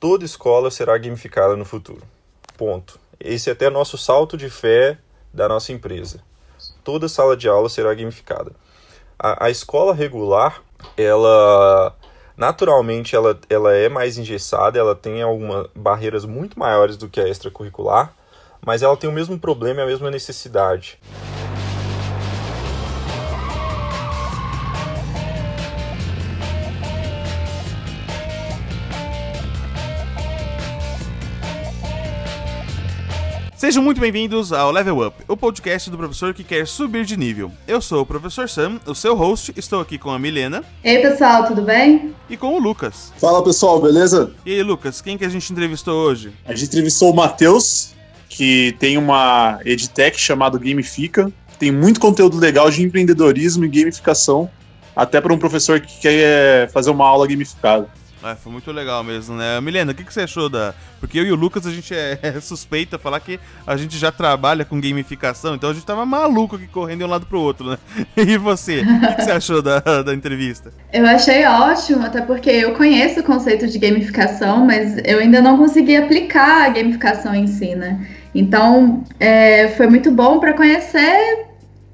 toda escola será gamificada no futuro. Ponto. Esse é até nosso salto de fé da nossa empresa. Toda sala de aula será gamificada. A, a escola regular, ela naturalmente ela, ela é mais engessada, ela tem algumas barreiras muito maiores do que a extracurricular, mas ela tem o mesmo problema e a mesma necessidade. Sejam muito bem-vindos ao Level Up, o podcast do professor que quer subir de nível. Eu sou o professor Sam, o seu host, estou aqui com a Milena. Ei pessoal, tudo bem? E com o Lucas. Fala pessoal, beleza? E aí, Lucas, quem que a gente entrevistou hoje? A gente entrevistou o Matheus, que tem uma edtech chamada Gamifica. Tem muito conteúdo legal de empreendedorismo e gamificação, até para um professor que quer fazer uma aula gamificada. É, foi muito legal mesmo, né? Milena, o que, que você achou da. Porque eu e o Lucas a gente é, é suspeita falar que a gente já trabalha com gamificação, então a gente tava maluco aqui correndo de um lado pro outro, né? E você? O que, que você achou da, da entrevista? Eu achei ótimo, até porque eu conheço o conceito de gamificação, mas eu ainda não consegui aplicar a gamificação em si, né? Então, é, foi muito bom para conhecer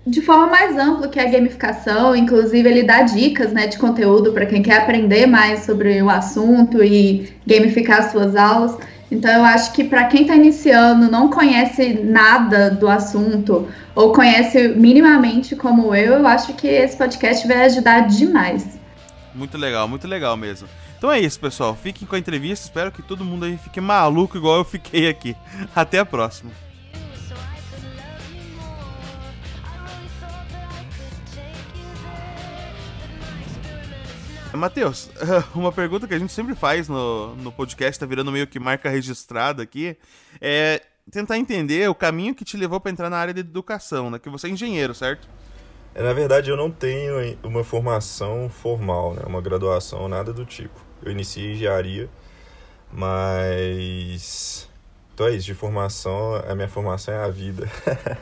de forma mais ampla que a gamificação, inclusive ele dá dicas né, de conteúdo para quem quer aprender mais sobre o assunto e gamificar suas aulas. Então eu acho que para quem está iniciando, não conhece nada do assunto ou conhece minimamente como eu, eu acho que esse podcast vai ajudar demais. Muito legal, muito legal mesmo. Então é isso, pessoal. Fiquem com a entrevista. Espero que todo mundo aí fique maluco igual eu fiquei aqui. Até a próxima. Matheus, uma pergunta que a gente sempre faz no, no podcast, tá virando meio que marca registrada aqui, é tentar entender o caminho que te levou para entrar na área de educação, né? Que você é engenheiro, certo? É, na verdade, eu não tenho uma formação formal, né? Uma graduação, nada do tipo. Eu iniciei engenharia, mas então é isso, de formação, a minha formação é a vida.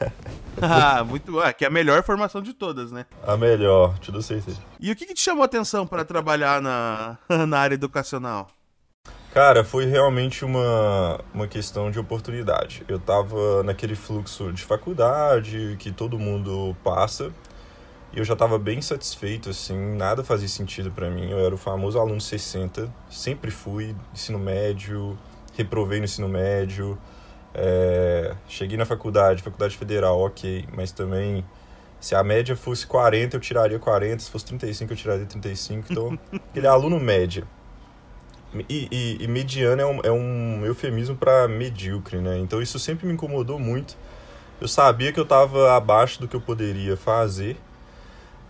ah, muito ah, que é a melhor formação de todas, né? A melhor, te dou certeza. E o que, que te chamou a atenção para trabalhar na, na área educacional? Cara, foi realmente uma, uma questão de oportunidade. Eu tava naquele fluxo de faculdade que todo mundo passa e eu já tava bem satisfeito, assim, nada fazia sentido para mim. Eu era o famoso aluno 60, sempre fui, ensino médio, reprovei no ensino médio, é, cheguei na faculdade, faculdade federal, ok, mas também se a média fosse 40, eu tiraria 40, se fosse 35, eu tiraria 35, então aquele aluno médio. E, e, e mediano é um, é um eufemismo para medíocre, né? Então isso sempre me incomodou muito. Eu sabia que eu estava abaixo do que eu poderia fazer,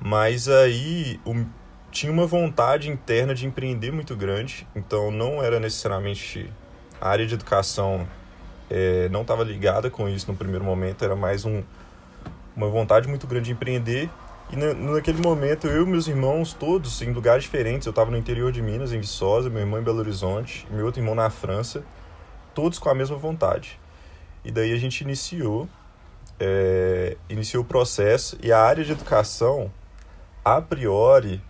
mas aí o, tinha uma vontade interna de empreender muito grande, então não era necessariamente a área de educação é, não estava ligada com isso no primeiro momento, era mais um, uma vontade muito grande de empreender. E na, naquele momento, eu e meus irmãos, todos em lugares diferentes, eu estava no interior de Minas, em Viçosa, meu irmão em Belo Horizonte, meu outro irmão na França, todos com a mesma vontade. E daí a gente iniciou, é, iniciou o processo, e a área de educação, a priori,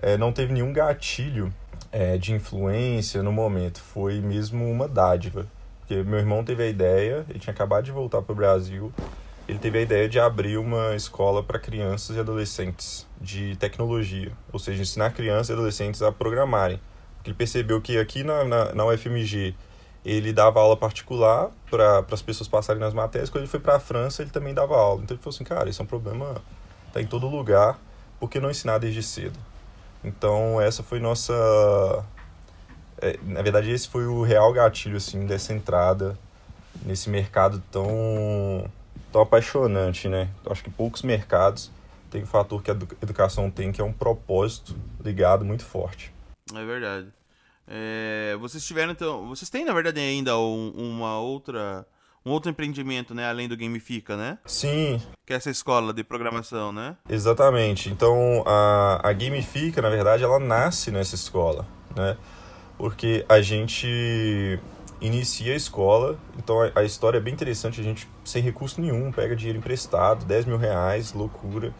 é, não teve nenhum gatilho é, de influência no momento. Foi mesmo uma dádiva. Porque meu irmão teve a ideia, ele tinha acabado de voltar para o Brasil, ele teve a ideia de abrir uma escola para crianças e adolescentes de tecnologia, ou seja, ensinar crianças e adolescentes a programarem. Porque ele percebeu que aqui na, na, na UFMG ele dava aula particular para as pessoas passarem nas matérias, quando ele foi para a França ele também dava aula. Então ele falou assim, cara, isso é um problema, tá em todo lugar, por que não ensinar desde cedo? Então essa foi nossa. É, na verdade, esse foi o real gatilho assim dessa entrada nesse mercado tão, tão apaixonante, né? Acho que poucos mercados têm o fator que a educação tem, que é um propósito ligado muito forte. É verdade. É, vocês tiveram então, vocês têm na verdade ainda um, uma outra um outro empreendimento, né, além do Gamifica, né? Sim. Que é essa escola de programação, né? Exatamente. Então, a, a Gamifica, na verdade, ela nasce nessa escola, né? Porque a gente inicia a escola, então a, a história é bem interessante, a gente sem recurso nenhum, pega dinheiro emprestado, 10 mil reais, loucura,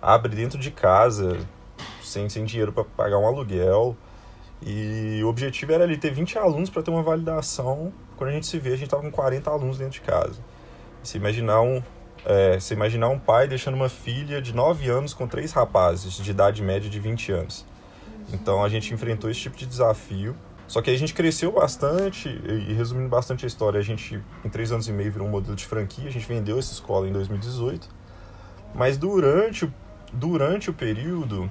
abre dentro de casa, sem, sem dinheiro para pagar um aluguel, E o objetivo era ali ter 20 alunos para ter uma validação. Quando a gente se vê, a gente estava com 40 alunos dentro de casa. Se imaginar um, é, você imaginar um pai deixando uma filha de 9 anos com três rapazes de idade média de 20 anos. Então a gente enfrentou esse tipo de desafio. Só que a gente cresceu bastante, e resumindo bastante a história, a gente em três anos e meio virou um modelo de franquia, a gente vendeu essa escola em 2018. Mas durante, durante o período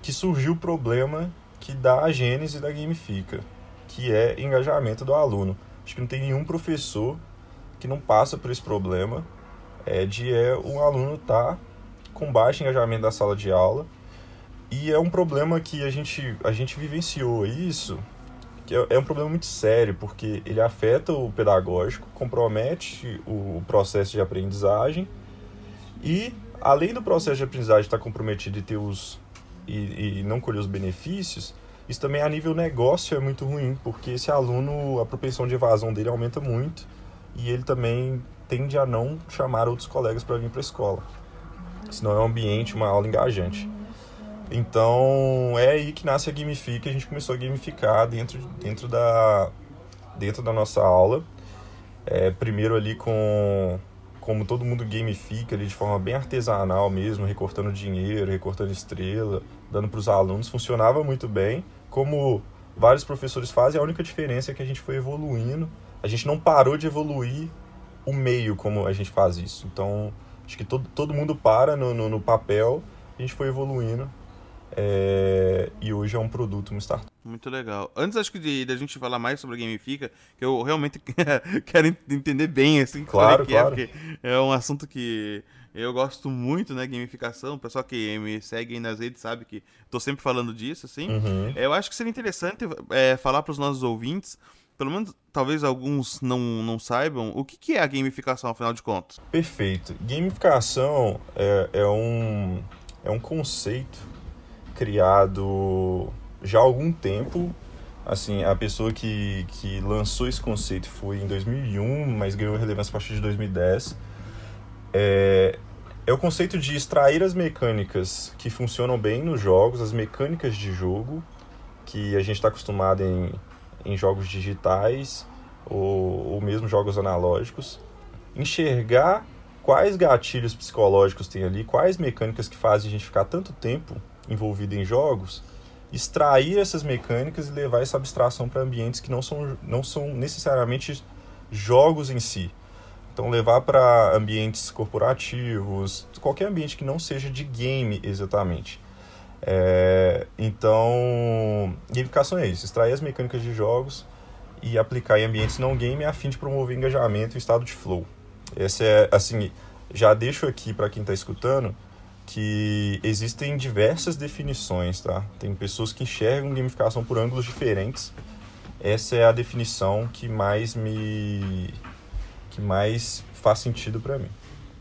que surgiu o problema que dá a gênese da Gamifica, que é engajamento do aluno. Acho que não tem nenhum professor que não passa por esse problema. É de é, o aluno estar tá com baixo engajamento da sala de aula. E é um problema que a gente, a gente vivenciou isso, que é, é um problema muito sério, porque ele afeta o pedagógico, compromete o processo de aprendizagem. E, além do processo de aprendizagem estar comprometido e ter os e, e não colher os benefícios, isso também a nível negócio é muito ruim, porque esse aluno, a propensão de evasão dele aumenta muito e ele também tende a não chamar outros colegas para vir para a escola. Senão é um ambiente, uma aula engajante. Então é aí que nasce a Gamifica, a gente começou a gamificar dentro, dentro, da, dentro da nossa aula. É, primeiro ali com como todo mundo gamifica ali de forma bem artesanal mesmo, recortando dinheiro, recortando estrela, dando para os alunos, funcionava muito bem. Como vários professores fazem, a única diferença é que a gente foi evoluindo. A gente não parou de evoluir o meio como a gente faz isso. Então, acho que todo, todo mundo para no, no, no papel, a gente foi evoluindo é, e hoje é um produto, uma startup. Muito legal. Antes, acho que de, de a gente falar mais sobre a Gamifica, que eu realmente quero entender bem, assim, claro, é que claro. é, porque é um assunto que eu gosto muito, né, gamificação. O pessoal que me segue nas redes sabe que estou sempre falando disso, assim. Uhum. Eu acho que seria interessante é, falar para os nossos ouvintes, pelo menos talvez alguns não, não saibam, o que, que é a gamificação, afinal de contas. Perfeito. Gamificação é, é um, é um conceito criado já há algum tempo. Assim, a pessoa que, que lançou esse conceito foi em 2001, mas ganhou relevância a partir de 2010. É, é o conceito de extrair as mecânicas que funcionam bem nos jogos, as mecânicas de jogo, que a gente está acostumado em, em jogos digitais ou, ou mesmo jogos analógicos, enxergar quais gatilhos psicológicos tem ali, quais mecânicas que fazem a gente ficar tanto tempo envolvido em jogos, extrair essas mecânicas e levar essa abstração para ambientes que não são, não são necessariamente jogos em si. Então, levar para ambientes corporativos, qualquer ambiente que não seja de game exatamente. É, então, gamificação é isso: extrair as mecânicas de jogos e aplicar em ambientes não game a fim de promover engajamento e estado de flow. Essa é, assim, já deixo aqui para quem está escutando que existem diversas definições, tá? Tem pessoas que enxergam gamificação por ângulos diferentes. Essa é a definição que mais me que mais faz sentido para mim.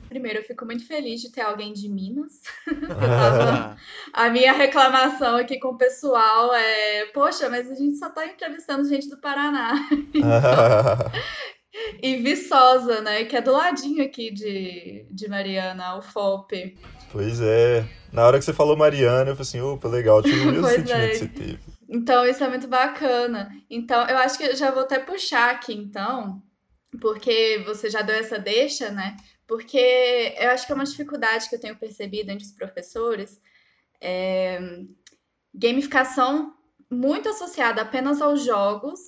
Primeiro, eu fico muito feliz de ter alguém de Minas. a minha reclamação aqui com o pessoal é: poxa, mas a gente só está entrevistando gente do Paraná. e Viçosa, né? Que é do ladinho aqui de, de Mariana, o FOP. Pois é. Na hora que você falou Mariana, eu falei assim, opa, legal, tive o mesmo sentimento é. que você teve. Então, isso é muito bacana. Então, eu acho que eu já vou até puxar aqui, então, porque você já deu essa deixa, né? Porque eu acho que é uma dificuldade que eu tenho percebido entre os professores. É... Gamificação muito associada apenas aos jogos,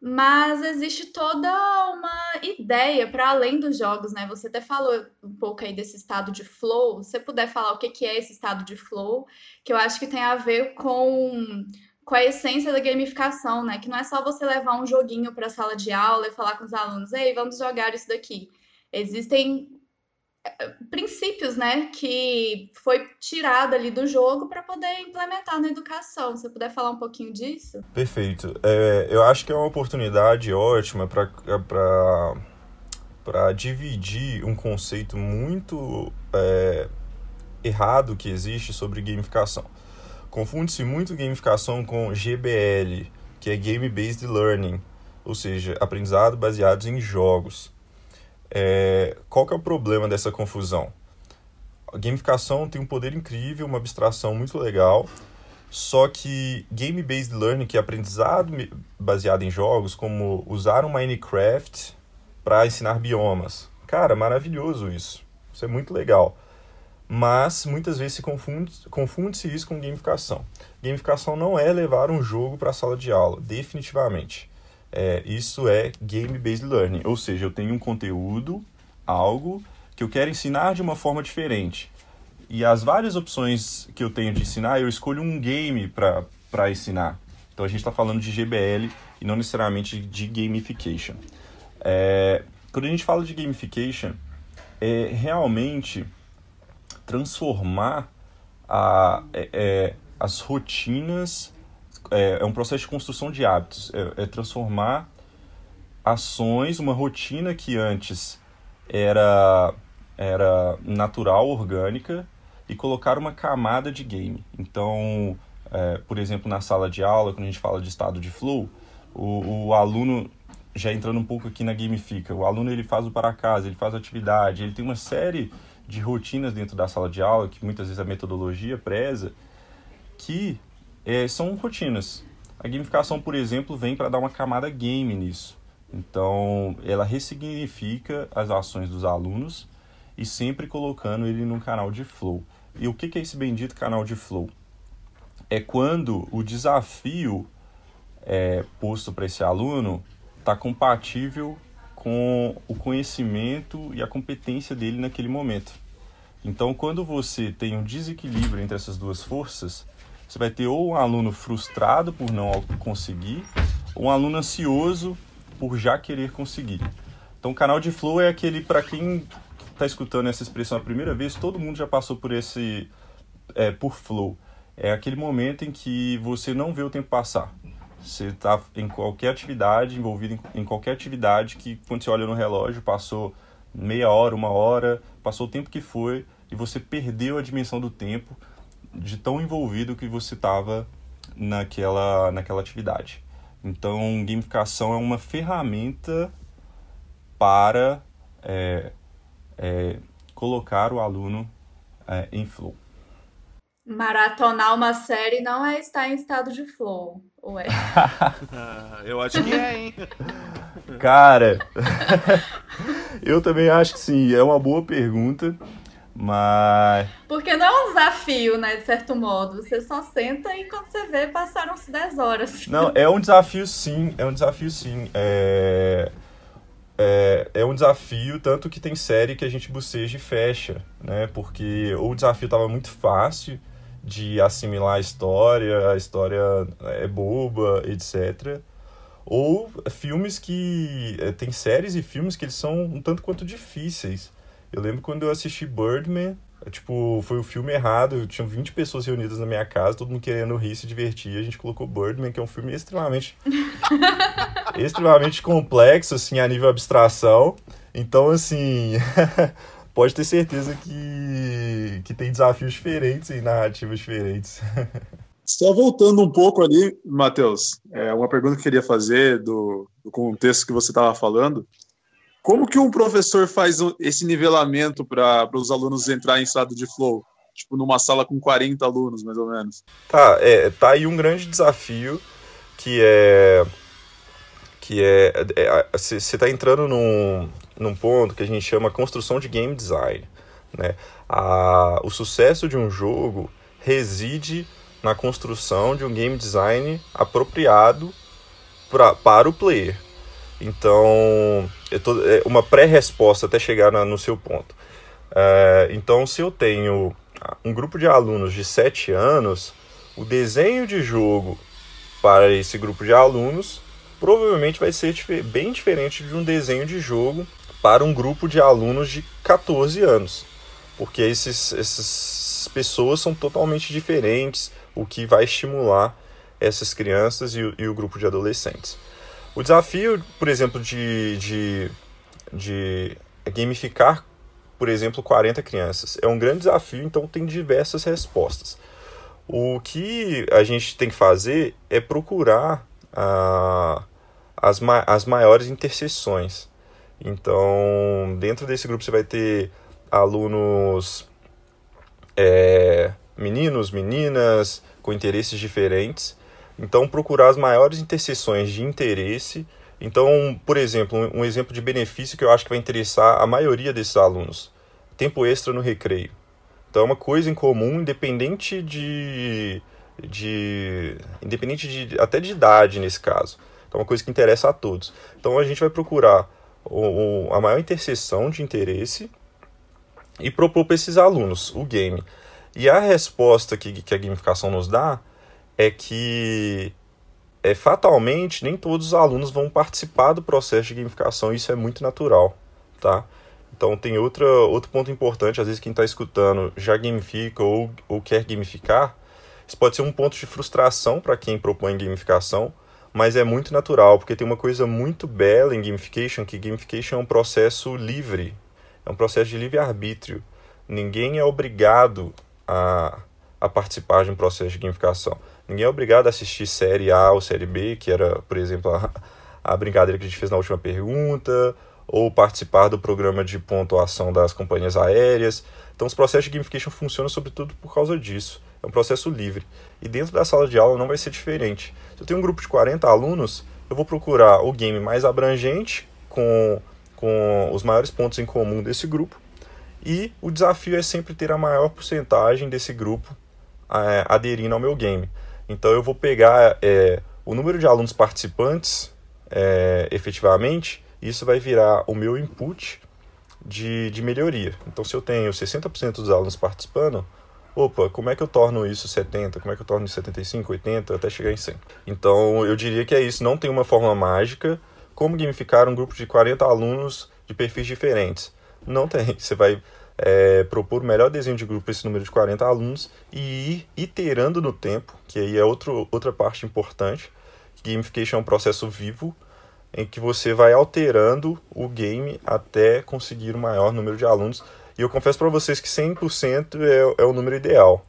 mas existe toda uma ideia para além dos jogos, né? Você até falou um pouco aí desse estado de flow. Se você puder falar o que que é esse estado de flow, que eu acho que tem a ver com, com a essência da gamificação, né? Que não é só você levar um joguinho para a sala de aula e falar com os alunos, ei, vamos jogar isso daqui. Existem eh, princípios, né, que foi tirado ali do jogo para poder implementar na educação. Você puder falar um pouquinho disso? Perfeito. É, eu acho que é uma oportunidade ótima para dividir um conceito muito é, errado que existe sobre gamificação. Confunde-se muito gamificação com GBL, que é Game Based Learning, ou seja, aprendizado baseado em jogos. É, qual que é o problema dessa confusão? A gamificação tem um poder incrível, uma abstração muito legal, Só que game-based learning, que é aprendizado baseado em jogos, como usar um Minecraft para ensinar biomas. Cara, maravilhoso isso. Isso é muito legal. Mas muitas vezes se confunde, confunde-se isso com gamificação. Gamificação não é levar um jogo para a sala de aula, definitivamente. É, isso é game-based learning, ou seja, eu tenho um conteúdo, algo que eu quero ensinar de uma forma diferente. E as várias opções que eu tenho de ensinar, eu escolho um game para ensinar. Então a gente está falando de GBL e não necessariamente de gamification. É, quando a gente fala de gamification, é realmente transformar a, é, é as rotinas é, é um processo de construção de hábitos, é, é transformar ações, uma rotina que antes era, era natural, orgânica, e colocar uma camada de game. Então, é, por exemplo, na sala de aula, quando a gente fala de estado de flow, o, o aluno, já entrando um pouco aqui na gamifica, o aluno ele faz o para casa, ele faz atividade, ele tem uma série de rotinas dentro da sala de aula, que muitas vezes a metodologia preza, que é, são rotinas. A gamificação, por exemplo, vem para dar uma camada game nisso. Então, ela ressignifica as ações dos alunos e sempre colocando ele num canal de flow. E o que é esse bendito canal de flow? É quando o desafio é, posto para esse aluno está compatível com o conhecimento e a competência dele naquele momento. Então, quando você tem um desequilíbrio entre essas duas forças, você vai ter ou um aluno frustrado por não conseguir, ou um aluno ansioso por já querer conseguir. Então, o canal de flow é aquele, para quem está escutando essa expressão a primeira vez, todo mundo já passou por esse, é, por flow. É aquele momento em que você não vê o tempo passar. Você está em qualquer atividade, envolvido em, em qualquer atividade que quando você olha no relógio passou meia hora, uma hora, passou o tempo que foi e você perdeu a dimensão do tempo de tão envolvido que você estava naquela, naquela atividade. Então, gamificação é uma ferramenta para é, é, colocar o aluno é, em flow. Maratonar uma série não é estar em estado de flow, ou é? Ah, eu acho que é, hein? Cara, eu também acho que sim. É uma boa pergunta. Mas. Porque não é um desafio, né? De certo modo. Você só senta e quando você vê, passaram-se 10 horas. Não, é um desafio sim. É um desafio sim. É... É, é um desafio, tanto que tem série que a gente boceja e fecha, né? Porque ou o desafio tava muito fácil de assimilar a história, a história é boba, etc. Ou filmes que. É, tem séries e filmes que eles são um tanto quanto difíceis. Eu lembro quando eu assisti Birdman, tipo, foi o filme errado, tinham 20 pessoas reunidas na minha casa, todo mundo querendo rir, se divertir, a gente colocou Birdman, que é um filme extremamente extremamente complexo assim a nível abstração. Então, assim, pode ter certeza que que tem desafios diferentes e narrativas diferentes. Só voltando um pouco ali, Matheus, é uma pergunta que eu queria fazer do, do contexto que você estava falando. Como que um professor faz esse nivelamento para os alunos entrarem em estado de flow? Tipo, numa sala com 40 alunos, mais ou menos. Tá, é, tá aí um grande desafio que é. Que é. Você é, está entrando num, num ponto que a gente chama construção de game design. Né? A, o sucesso de um jogo reside na construção de um game design apropriado pra, para o player. Então, tô, é uma pré-resposta até chegar na, no seu ponto. É, então, se eu tenho um grupo de alunos de 7 anos, o desenho de jogo para esse grupo de alunos provavelmente vai ser bem diferente de um desenho de jogo para um grupo de alunos de 14 anos, porque esses, essas pessoas são totalmente diferentes, o que vai estimular essas crianças e, e o grupo de adolescentes. O desafio, por exemplo, de, de, de gamificar, por exemplo, 40 crianças é um grande desafio, então tem diversas respostas. O que a gente tem que fazer é procurar ah, as, ma as maiores interseções. Então, dentro desse grupo você vai ter alunos, é, meninos, meninas, com interesses diferentes. Então, procurar as maiores interseções de interesse. Então, por exemplo, um, exemplo de benefício que eu acho que vai interessar a maioria desses alunos: tempo extra no recreio. Então, é uma coisa em comum, independente de, de independente de até de idade nesse caso. Então, é uma coisa que interessa a todos. Então, a gente vai procurar o, o, a maior interseção de interesse e propor para esses alunos o game. E a resposta que, que a gamificação nos dá é que é, fatalmente nem todos os alunos vão participar do processo de gamificação, isso é muito natural, tá? Então tem outra, outro ponto importante, às vezes quem está escutando já gamifica ou, ou quer gamificar, isso pode ser um ponto de frustração para quem propõe gamificação, mas é muito natural, porque tem uma coisa muito bela em gamification, que gamification é um processo livre, é um processo de livre-arbítrio. Ninguém é obrigado a, a participar de um processo de gamificação. Ninguém é obrigado a assistir série A ou série B, que era, por exemplo, a, a brincadeira que a gente fez na última pergunta, ou participar do programa de pontuação das companhias aéreas. Então, os processos de gamification funcionam sobretudo por causa disso. É um processo livre. E dentro da sala de aula não vai ser diferente. Se eu tenho um grupo de 40 alunos, eu vou procurar o game mais abrangente, com, com os maiores pontos em comum desse grupo. E o desafio é sempre ter a maior porcentagem desse grupo é, aderindo ao meu game. Então eu vou pegar é, o número de alunos participantes é, efetivamente, isso vai virar o meu input de, de melhoria. Então se eu tenho 60% dos alunos participando, opa, como é que eu torno isso 70? Como é que eu torno isso 75, 80, até chegar em 100? Então, eu diria que é isso, não tem uma fórmula mágica. Como gamificar um grupo de 40 alunos de perfis diferentes? Não tem. Você vai é, propor o melhor desenho de grupo para esse número de 40 alunos e ir iterando no tempo, que aí é outro, outra parte importante. Gamification é um processo vivo em que você vai alterando o game até conseguir o maior número de alunos e eu confesso para vocês que 100% é, é o número ideal.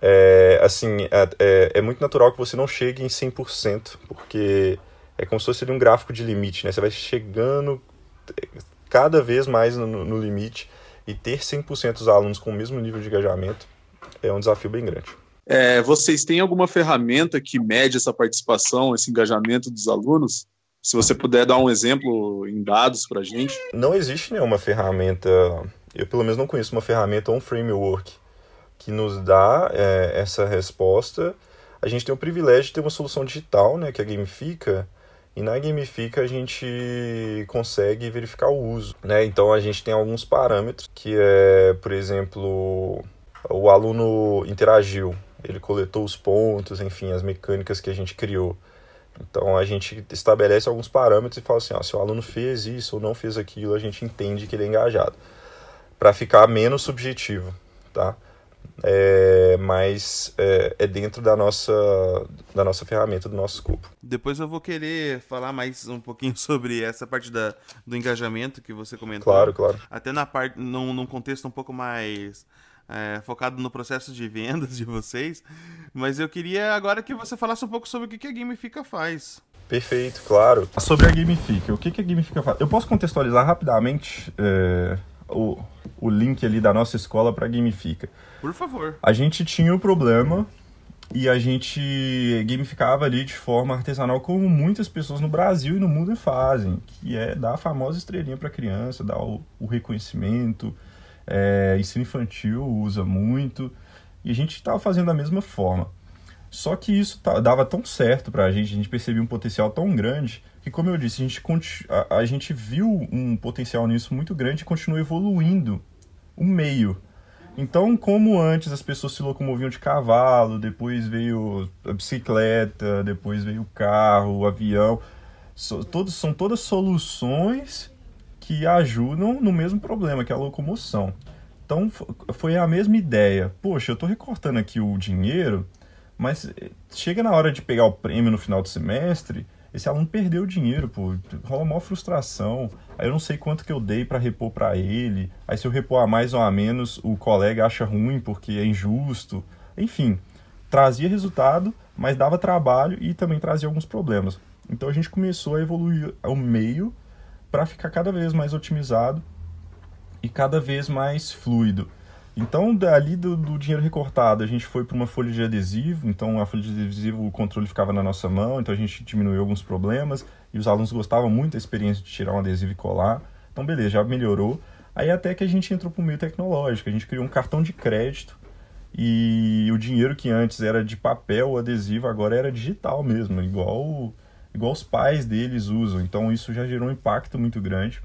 É, assim, é, é, é, muito natural que você não chegue em 100%, porque é como se fosse um gráfico de limite, né? Você vai chegando cada vez mais no, no limite e ter 100% dos alunos com o mesmo nível de engajamento é um desafio bem grande. É, vocês têm alguma ferramenta que mede essa participação, esse engajamento dos alunos? Se você puder dar um exemplo em dados para a gente. Não existe nenhuma ferramenta eu pelo menos não conheço uma ferramenta ou um framework que nos dá é, essa resposta. A gente tem o privilégio de ter uma solução digital, né, que a Gamifica, e na Gamifica a gente consegue verificar o uso, né? Então a gente tem alguns parâmetros que é, por exemplo, o aluno interagiu, ele coletou os pontos, enfim, as mecânicas que a gente criou. Então a gente estabelece alguns parâmetros e fala assim, ó, se o aluno fez isso ou não fez aquilo, a gente entende que ele é engajado para ficar menos subjetivo, tá? É, mas é, é, dentro da nossa, da nossa ferramenta, do nosso escopo. Depois eu vou querer falar mais um pouquinho sobre essa parte da, do engajamento que você comentou. Claro, claro. Até na parte, num, num contexto um pouco mais é, focado no processo de vendas de vocês. Mas eu queria agora que você falasse um pouco sobre o que a Gamifica faz. Perfeito, claro. Sobre a Gamifica, o que a Gamifica faz? Eu posso contextualizar rapidamente é, o, o link ali da nossa escola para Gamifica. Por favor. A gente tinha o problema e a gente gamificava ali de forma artesanal, como muitas pessoas no Brasil e no mundo fazem, que é dar a famosa estrelinha para criança, dar o, o reconhecimento. É, ensino infantil usa muito e a gente estava fazendo da mesma forma. Só que isso dava tão certo para a gente, a gente percebia um potencial tão grande que, como eu disse, a gente, a, a gente viu um potencial nisso muito grande e continua evoluindo o meio. Então, como antes as pessoas se locomoviam de cavalo, depois veio a bicicleta, depois veio o carro, o avião, so, todos, são todas soluções que ajudam no mesmo problema, que é a locomoção. Então, foi a mesma ideia. Poxa, eu estou recortando aqui o dinheiro, mas eh, chega na hora de pegar o prêmio no final do semestre, esse aluno perdeu dinheiro, pô, rola uma frustração. Aí eu não sei quanto que eu dei para repor para ele. Aí se eu repor a mais ou a menos, o colega acha ruim porque é injusto. Enfim, trazia resultado, mas dava trabalho e também trazia alguns problemas. Então a gente começou a evoluir o meio para ficar cada vez mais otimizado e cada vez mais fluido. Então, dali do, do dinheiro recortado, a gente foi para uma folha de adesivo. Então, a folha de adesivo, o controle ficava na nossa mão, então a gente diminuiu alguns problemas. E os alunos gostavam muito da experiência de tirar um adesivo e colar. Então, beleza, já melhorou. Aí até que a gente entrou para o meio tecnológico. A gente criou um cartão de crédito e o dinheiro que antes era de papel, adesivo, agora era digital mesmo, igual, igual os pais deles usam. Então isso já gerou um impacto muito grande.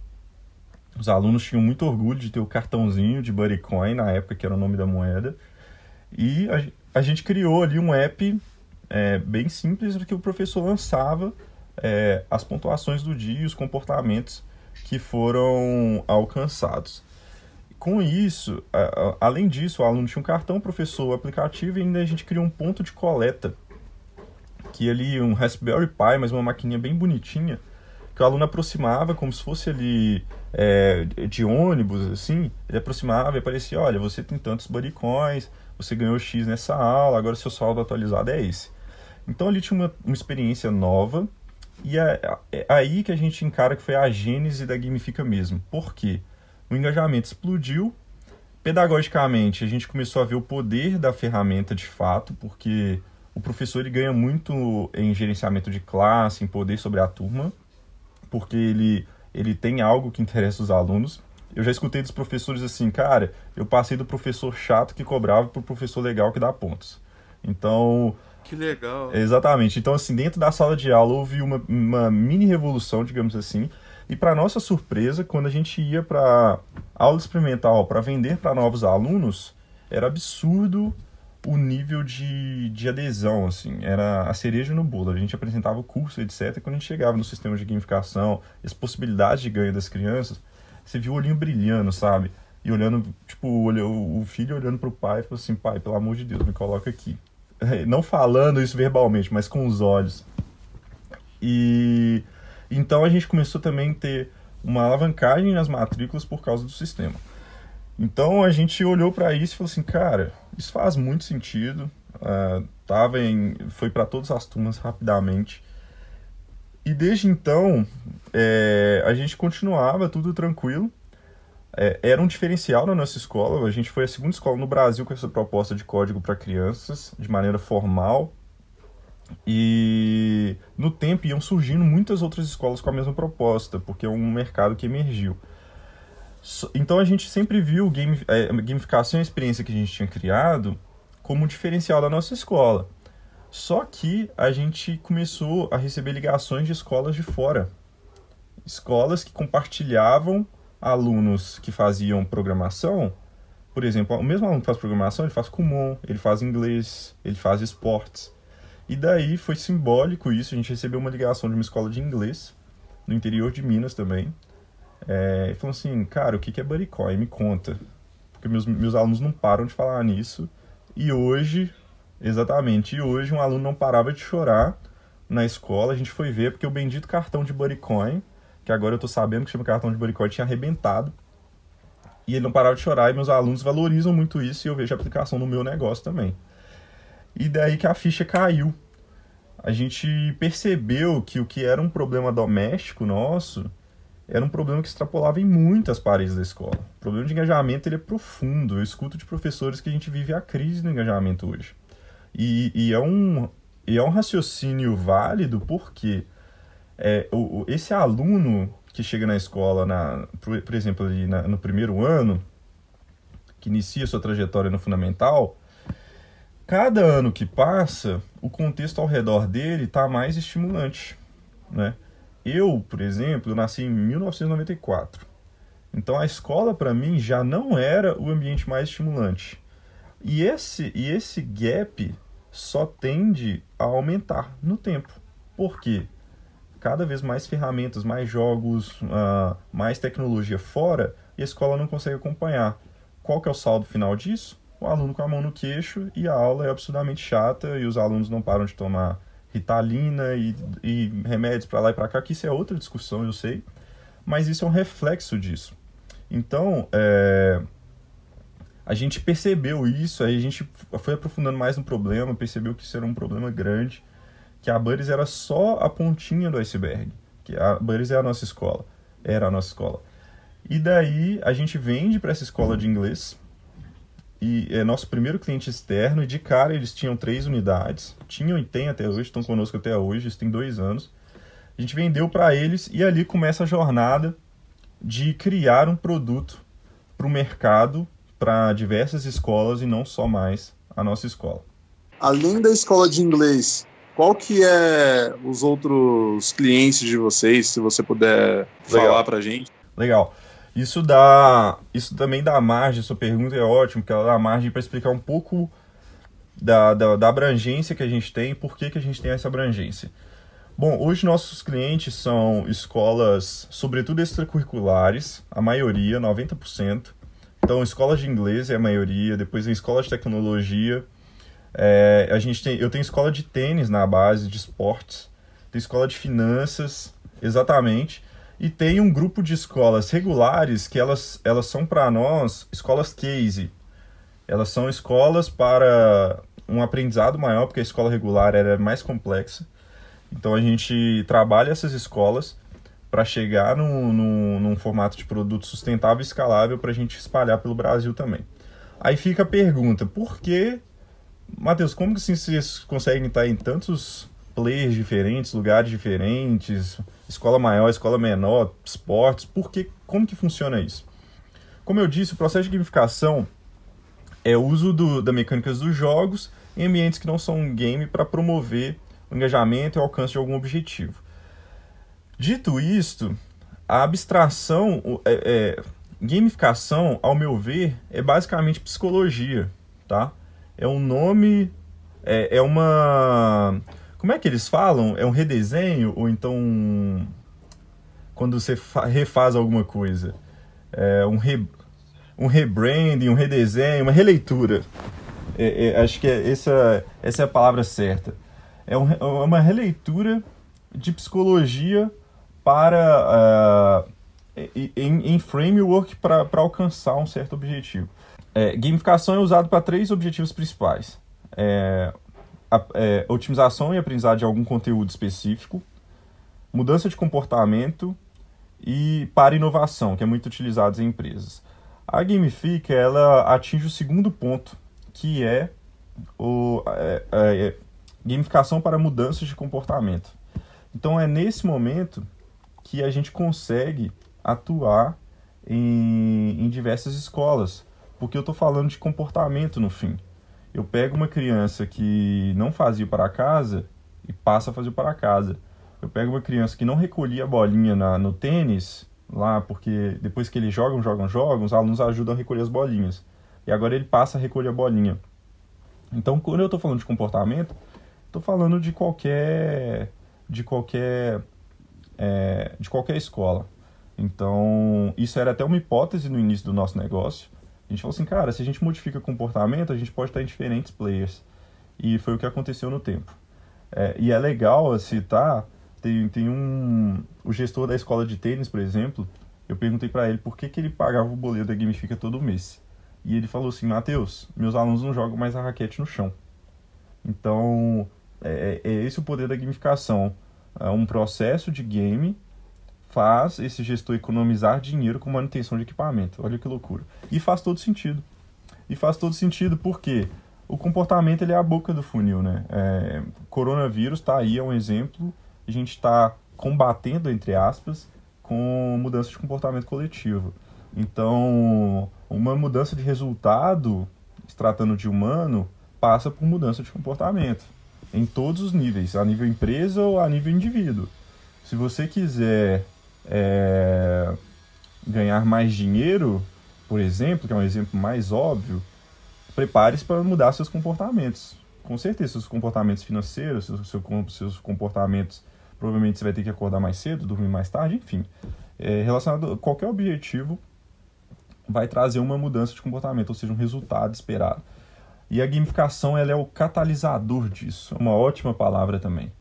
Os alunos tinham muito orgulho de ter o cartãozinho de Buddycoin, na época que era o nome da moeda. E a, a gente criou ali um app é, bem simples que o professor lançava é, as pontuações do dia e os comportamentos que foram alcançados. Com isso, além disso, o aluno tinha um cartão, professor, o aplicativo e ainda a gente criou um ponto de coleta, que ali um Raspberry Pi, mas uma maquininha bem bonitinha, que o aluno aproximava como se fosse ali é, de ônibus, assim, ele aproximava e aparecia, olha, você tem tantos bodycoins, você ganhou X nessa aula, agora seu saldo atualizado é esse. Então ali tinha uma, uma experiência nova, e é, é aí que a gente encara que foi a gênese da Gamifica mesmo. Por quê? O engajamento explodiu. Pedagogicamente, a gente começou a ver o poder da ferramenta de fato, porque o professor ele ganha muito em gerenciamento de classe, em poder sobre a turma, porque ele, ele tem algo que interessa os alunos. Eu já escutei dos professores assim, cara, eu passei do professor chato que cobrava para o professor legal que dá pontos. Então, que legal. Exatamente. Então, assim, dentro da sala de aula houve uma, uma mini revolução, digamos assim. E para nossa surpresa, quando a gente ia para aula experimental para vender para novos alunos, era absurdo o nível de, de adesão, assim, era a cereja no bolo. A gente apresentava o curso, etc. E quando a gente chegava no sistema de gamificação, as possibilidades de ganho das crianças, você viu o olhinho brilhando, sabe? E olhando, tipo, o, filho olhando pro pai e falou assim: pai, pelo amor de Deus, me coloca aqui. não falando isso verbalmente, mas com os olhos. E então a gente começou também a ter uma alavancagem nas matrículas por causa do sistema. Então a gente olhou para isso e falou assim, cara, isso faz muito sentido. Uh, tava em, foi para todas as turmas rapidamente. E desde então é, a gente continuava tudo tranquilo é, era um diferencial na nossa escola. A gente foi a segunda escola no Brasil com essa proposta de código para crianças, de maneira formal. E no tempo iam surgindo muitas outras escolas com a mesma proposta, porque é um mercado que emergiu. Então a gente sempre viu game, é, gamificação e a experiência que a gente tinha criado como um diferencial da nossa escola. Só que a gente começou a receber ligações de escolas de fora. Escolas que compartilhavam alunos que faziam programação, por exemplo, o mesmo aluno que faz programação, ele faz Kumon, ele faz inglês, ele faz esportes. E daí foi simbólico isso, a gente recebeu uma ligação de uma escola de inglês, no interior de Minas também, é, e falou assim, cara, o que é Buddycoin? Me conta. Porque meus, meus alunos não param de falar nisso. E hoje, exatamente, e hoje um aluno não parava de chorar na escola. A gente foi ver porque o bendito cartão de Buddycoin que agora eu tô sabendo que chama cartão de boicote, tinha arrebentado. E ele não parava de chorar, e meus alunos valorizam muito isso, e eu vejo a aplicação no meu negócio também. E daí que a ficha caiu. A gente percebeu que o que era um problema doméstico nosso era um problema que extrapolava em muitas paredes da escola. O problema de engajamento ele é profundo. Eu escuto de professores que a gente vive a crise do engajamento hoje. E, e é, um, e é um raciocínio válido porque é, o, esse aluno que chega na escola, na, por, por exemplo, ali na, no primeiro ano, que inicia sua trajetória no fundamental, cada ano que passa, o contexto ao redor dele está mais estimulante, né? Eu, por exemplo, nasci em 1994. Então a escola para mim já não era o ambiente mais estimulante. E esse e esse gap só tende a aumentar no tempo. Por quê? cada vez mais ferramentas, mais jogos, uh, mais tecnologia fora e a escola não consegue acompanhar. Qual que é o saldo final disso? O aluno com a mão no queixo e a aula é absurdamente chata e os alunos não param de tomar ritalina e, e remédios para lá e para cá, que isso é outra discussão, eu sei, mas isso é um reflexo disso. Então, é, a gente percebeu isso, aí a gente foi aprofundando mais no problema, percebeu que isso era um problema grande, que a Buddies era só a pontinha do iceberg, que a Buddies é a nossa escola, era a nossa escola. E daí a gente vende para essa escola de inglês e é nosso primeiro cliente externo, e de cara eles tinham três unidades, tinham e tem até hoje, estão conosco até hoje, isso tem dois anos. A gente vendeu para eles e ali começa a jornada de criar um produto para o mercado, para diversas escolas e não só mais a nossa escola. Além da escola de inglês, qual que é os outros clientes de vocês, se você puder Legal. falar para gente? Legal. Isso dá, isso também dá margem, sua pergunta é ótima, porque ela dá margem para explicar um pouco da, da, da, abrangência que a gente tem e por que, que a gente tem essa abrangência. Bom, hoje nossos clientes são escolas, sobretudo extracurriculares, a maioria, 90%. Então, escolas de inglês é a maioria, depois vem escola de tecnologia. É, a gente tem, eu tenho escola de tênis na base, de esportes. Tem escola de finanças, exatamente. E tem um grupo de escolas regulares que elas, elas são para nós escolas case. Elas são escolas para um aprendizado maior, porque a escola regular era mais complexa. Então a gente trabalha essas escolas para chegar num, num, num, formato de produto sustentável e escalável para a gente espalhar pelo Brasil também. Aí fica a pergunta, por que, Matheus, como que assim, vocês conseguem estar em tantos players diferentes, lugares diferentes, escola maior, escola menor, esportes, por que, como que funciona isso? Como eu disse, o processo de gamificação é o uso do, da mecânicas dos jogos em ambientes que não são game para promover o engajamento e o alcance de algum objetivo. Dito isto, a abstração, é, é, gamificação, ao meu ver, é basicamente psicologia, tá? É um nome, é, é uma... Como é que eles falam? É um redesenho ou então quando você refaz alguma coisa? É um, re, um rebranding, um redesenho, uma releitura. É, é, acho que é, essa, essa é a palavra certa. É, um, é uma releitura de psicologia para uh, em, em, framework para alcançar um certo objetivo. É, gamificação é usado para três objetivos principais: é, é, otimização e aprendizagem de algum conteúdo específico, mudança de comportamento e para inovação, que é muito utilizado em empresas. A Gamifica ela atinge o segundo ponto, que é o, é, é, gamificação para mudanças de comportamento. Então é nesse momento que a gente consegue atuar em, em diversas escolas, porque eu estou falando de comportamento no fim. Eu pego uma criança que não fazia para casa e passa a fazer para casa. Eu pego uma criança que não recolhia a bolinha na, no tênis, lá, porque depois que eles jogam, jogam, jogam, os alunos ajudam a recolher as bolinhas. E agora ele passa a recolher a bolinha. Então, quando eu estou falando de comportamento, Estou falando de qualquer de qualquer é, de qualquer escola. Então, isso era até uma hipótese no início do nosso negócio. A gente falou assim, cara, se a gente modifica comportamento, a gente pode estar em diferentes players. E foi o que aconteceu no tempo. É, e é legal citar, tem, tem um... O gestor da escola de tênis, por exemplo, eu perguntei para ele por que, que ele pagava o boleto da Gamifica todo mês. E ele falou assim, Matheus, meus alunos não jogam mais a raquete no chão. Então, é, é, é esse o poder da gamificação. É um processo de game faz esse gestor economizar dinheiro com manutenção de equipamento. Olha que loucura. E faz todo sentido. E faz todo sentido porque o comportamento ele é a boca do funil, né? É, coronavírus está aí, é um exemplo. A gente está combatendo, entre aspas, com mudança de comportamento coletivo. Então, uma mudança de resultado, se tratando de humano, passa por mudança de comportamento em todos os níveis, a nível empresa ou a nível indivíduo. Se você quiser é, ganhar mais dinheiro, por exemplo, que é um exemplo mais óbvio, prepare-se para mudar seus comportamentos. Com certeza, seus comportamentos financeiros, seus, seus comportamentos, provavelmente você vai ter que acordar mais cedo, dormir mais tarde, enfim. É, relacionado a qualquer objetivo, vai trazer uma mudança de comportamento, ou seja, um resultado esperado. E a gamificação ela é o catalisador disso. É uma ótima palavra também.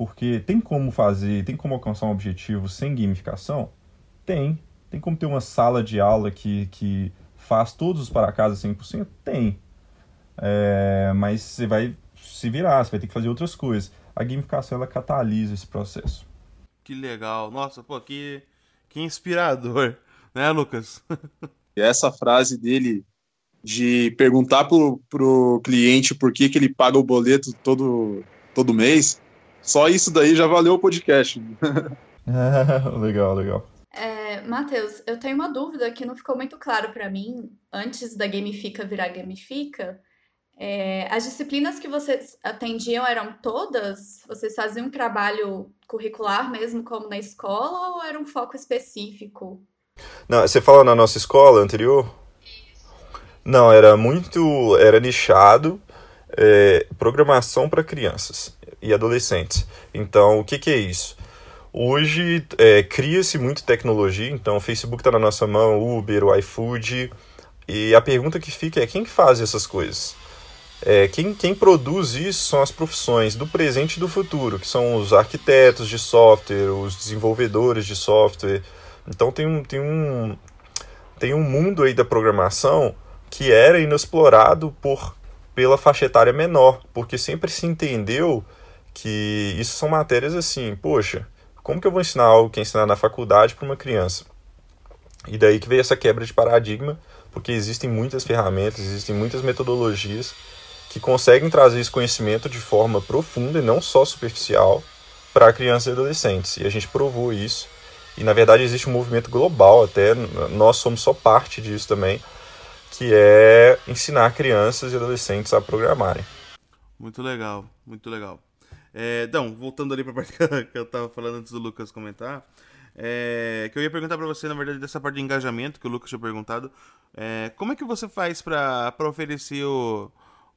Porque tem como fazer, tem como alcançar um objetivo sem gamificação? Tem. Tem como ter uma sala de aula que, que faz todos os para casa 100%? Tem. É, mas você vai se virar, você vai ter que fazer outras coisas. A gamificação ela catalisa esse processo. Que legal. Nossa, pô, que, que inspirador. Né, Lucas? essa frase dele de perguntar pro, pro cliente por que, que ele paga o boleto todo, todo mês, só isso daí já valeu o podcast. legal, legal. É, Matheus, eu tenho uma dúvida que não ficou muito claro para mim antes da Gamifica virar Gamifica. É, as disciplinas que vocês atendiam eram todas? Vocês faziam um trabalho curricular mesmo, como na escola, ou era um foco específico? Não, você fala na nossa escola anterior? Não, era muito. Era nichado. É, programação para crianças e adolescentes. Então, o que, que é isso? Hoje é, cria-se muito tecnologia, então o Facebook está na nossa mão, Uber, o iFood, e a pergunta que fica é quem que faz essas coisas? É, quem, quem produz isso são as profissões do presente e do futuro, que são os arquitetos de software, os desenvolvedores de software. Então tem um, tem um, tem um mundo aí da programação que era inexplorado por, pela faixa etária menor, porque sempre se entendeu que isso são matérias assim, poxa, como que eu vou ensinar algo que é ensinar na faculdade para uma criança? E daí que veio essa quebra de paradigma, porque existem muitas ferramentas, existem muitas metodologias que conseguem trazer esse conhecimento de forma profunda e não só superficial para crianças e adolescentes. E a gente provou isso. E na verdade existe um movimento global, até nós somos só parte disso também, que é ensinar crianças e adolescentes a programarem. Muito legal, muito legal. É, então, voltando ali para a parte que eu estava falando antes do Lucas comentar, é, que eu ia perguntar para você, na verdade, dessa parte de engajamento que o Lucas tinha perguntado. É, como é que você faz para oferecer o,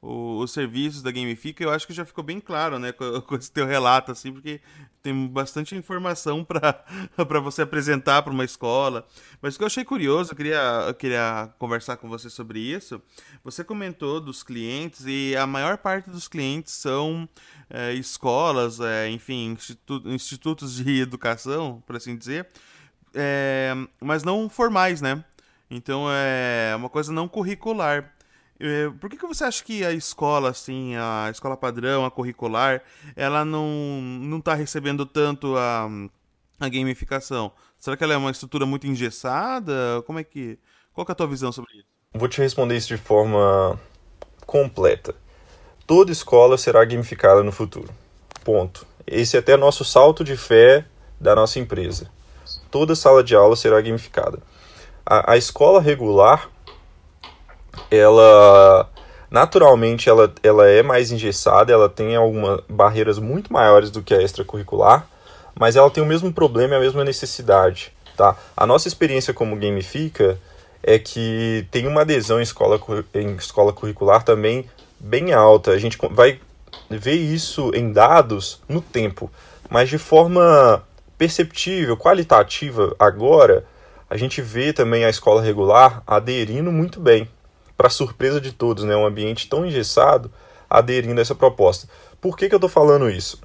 o, os serviços da Gamifica, eu acho que já ficou bem claro, né, com, com esse teu relato, assim, porque tem bastante informação para você apresentar para uma escola. Mas o que eu achei curioso, eu queria, eu queria conversar com você sobre isso. Você comentou dos clientes e a maior parte dos clientes são é, escolas, é, enfim, institu institutos de educação, por assim dizer, é, mas não formais, né? Então é uma coisa não curricular. É, por que, que você acha que a escola, assim, a escola padrão, a curricular, ela não, não tá recebendo tanto a, a gamificação? Será que ela é uma estrutura muito engessada? Como é que. Qual que é a tua visão sobre isso? Vou te responder isso de forma completa. Toda escola será gamificada no futuro. Ponto. Esse é até nosso salto de fé da nossa empresa. Toda sala de aula será gamificada. A, a escola regular ela naturalmente ela, ela é mais engessada, ela tem algumas barreiras muito maiores do que a extracurricular, mas ela tem o mesmo problema e a mesma necessidade, tá? A nossa experiência como gamifica é que tem uma adesão em escola, em escola curricular também bem alta. A gente vai ver isso em dados no tempo, mas de forma perceptível, qualitativa agora, a gente vê também a escola regular aderindo muito bem para surpresa de todos, né, um ambiente tão engessado aderindo a essa proposta. Por que, que eu estou falando isso?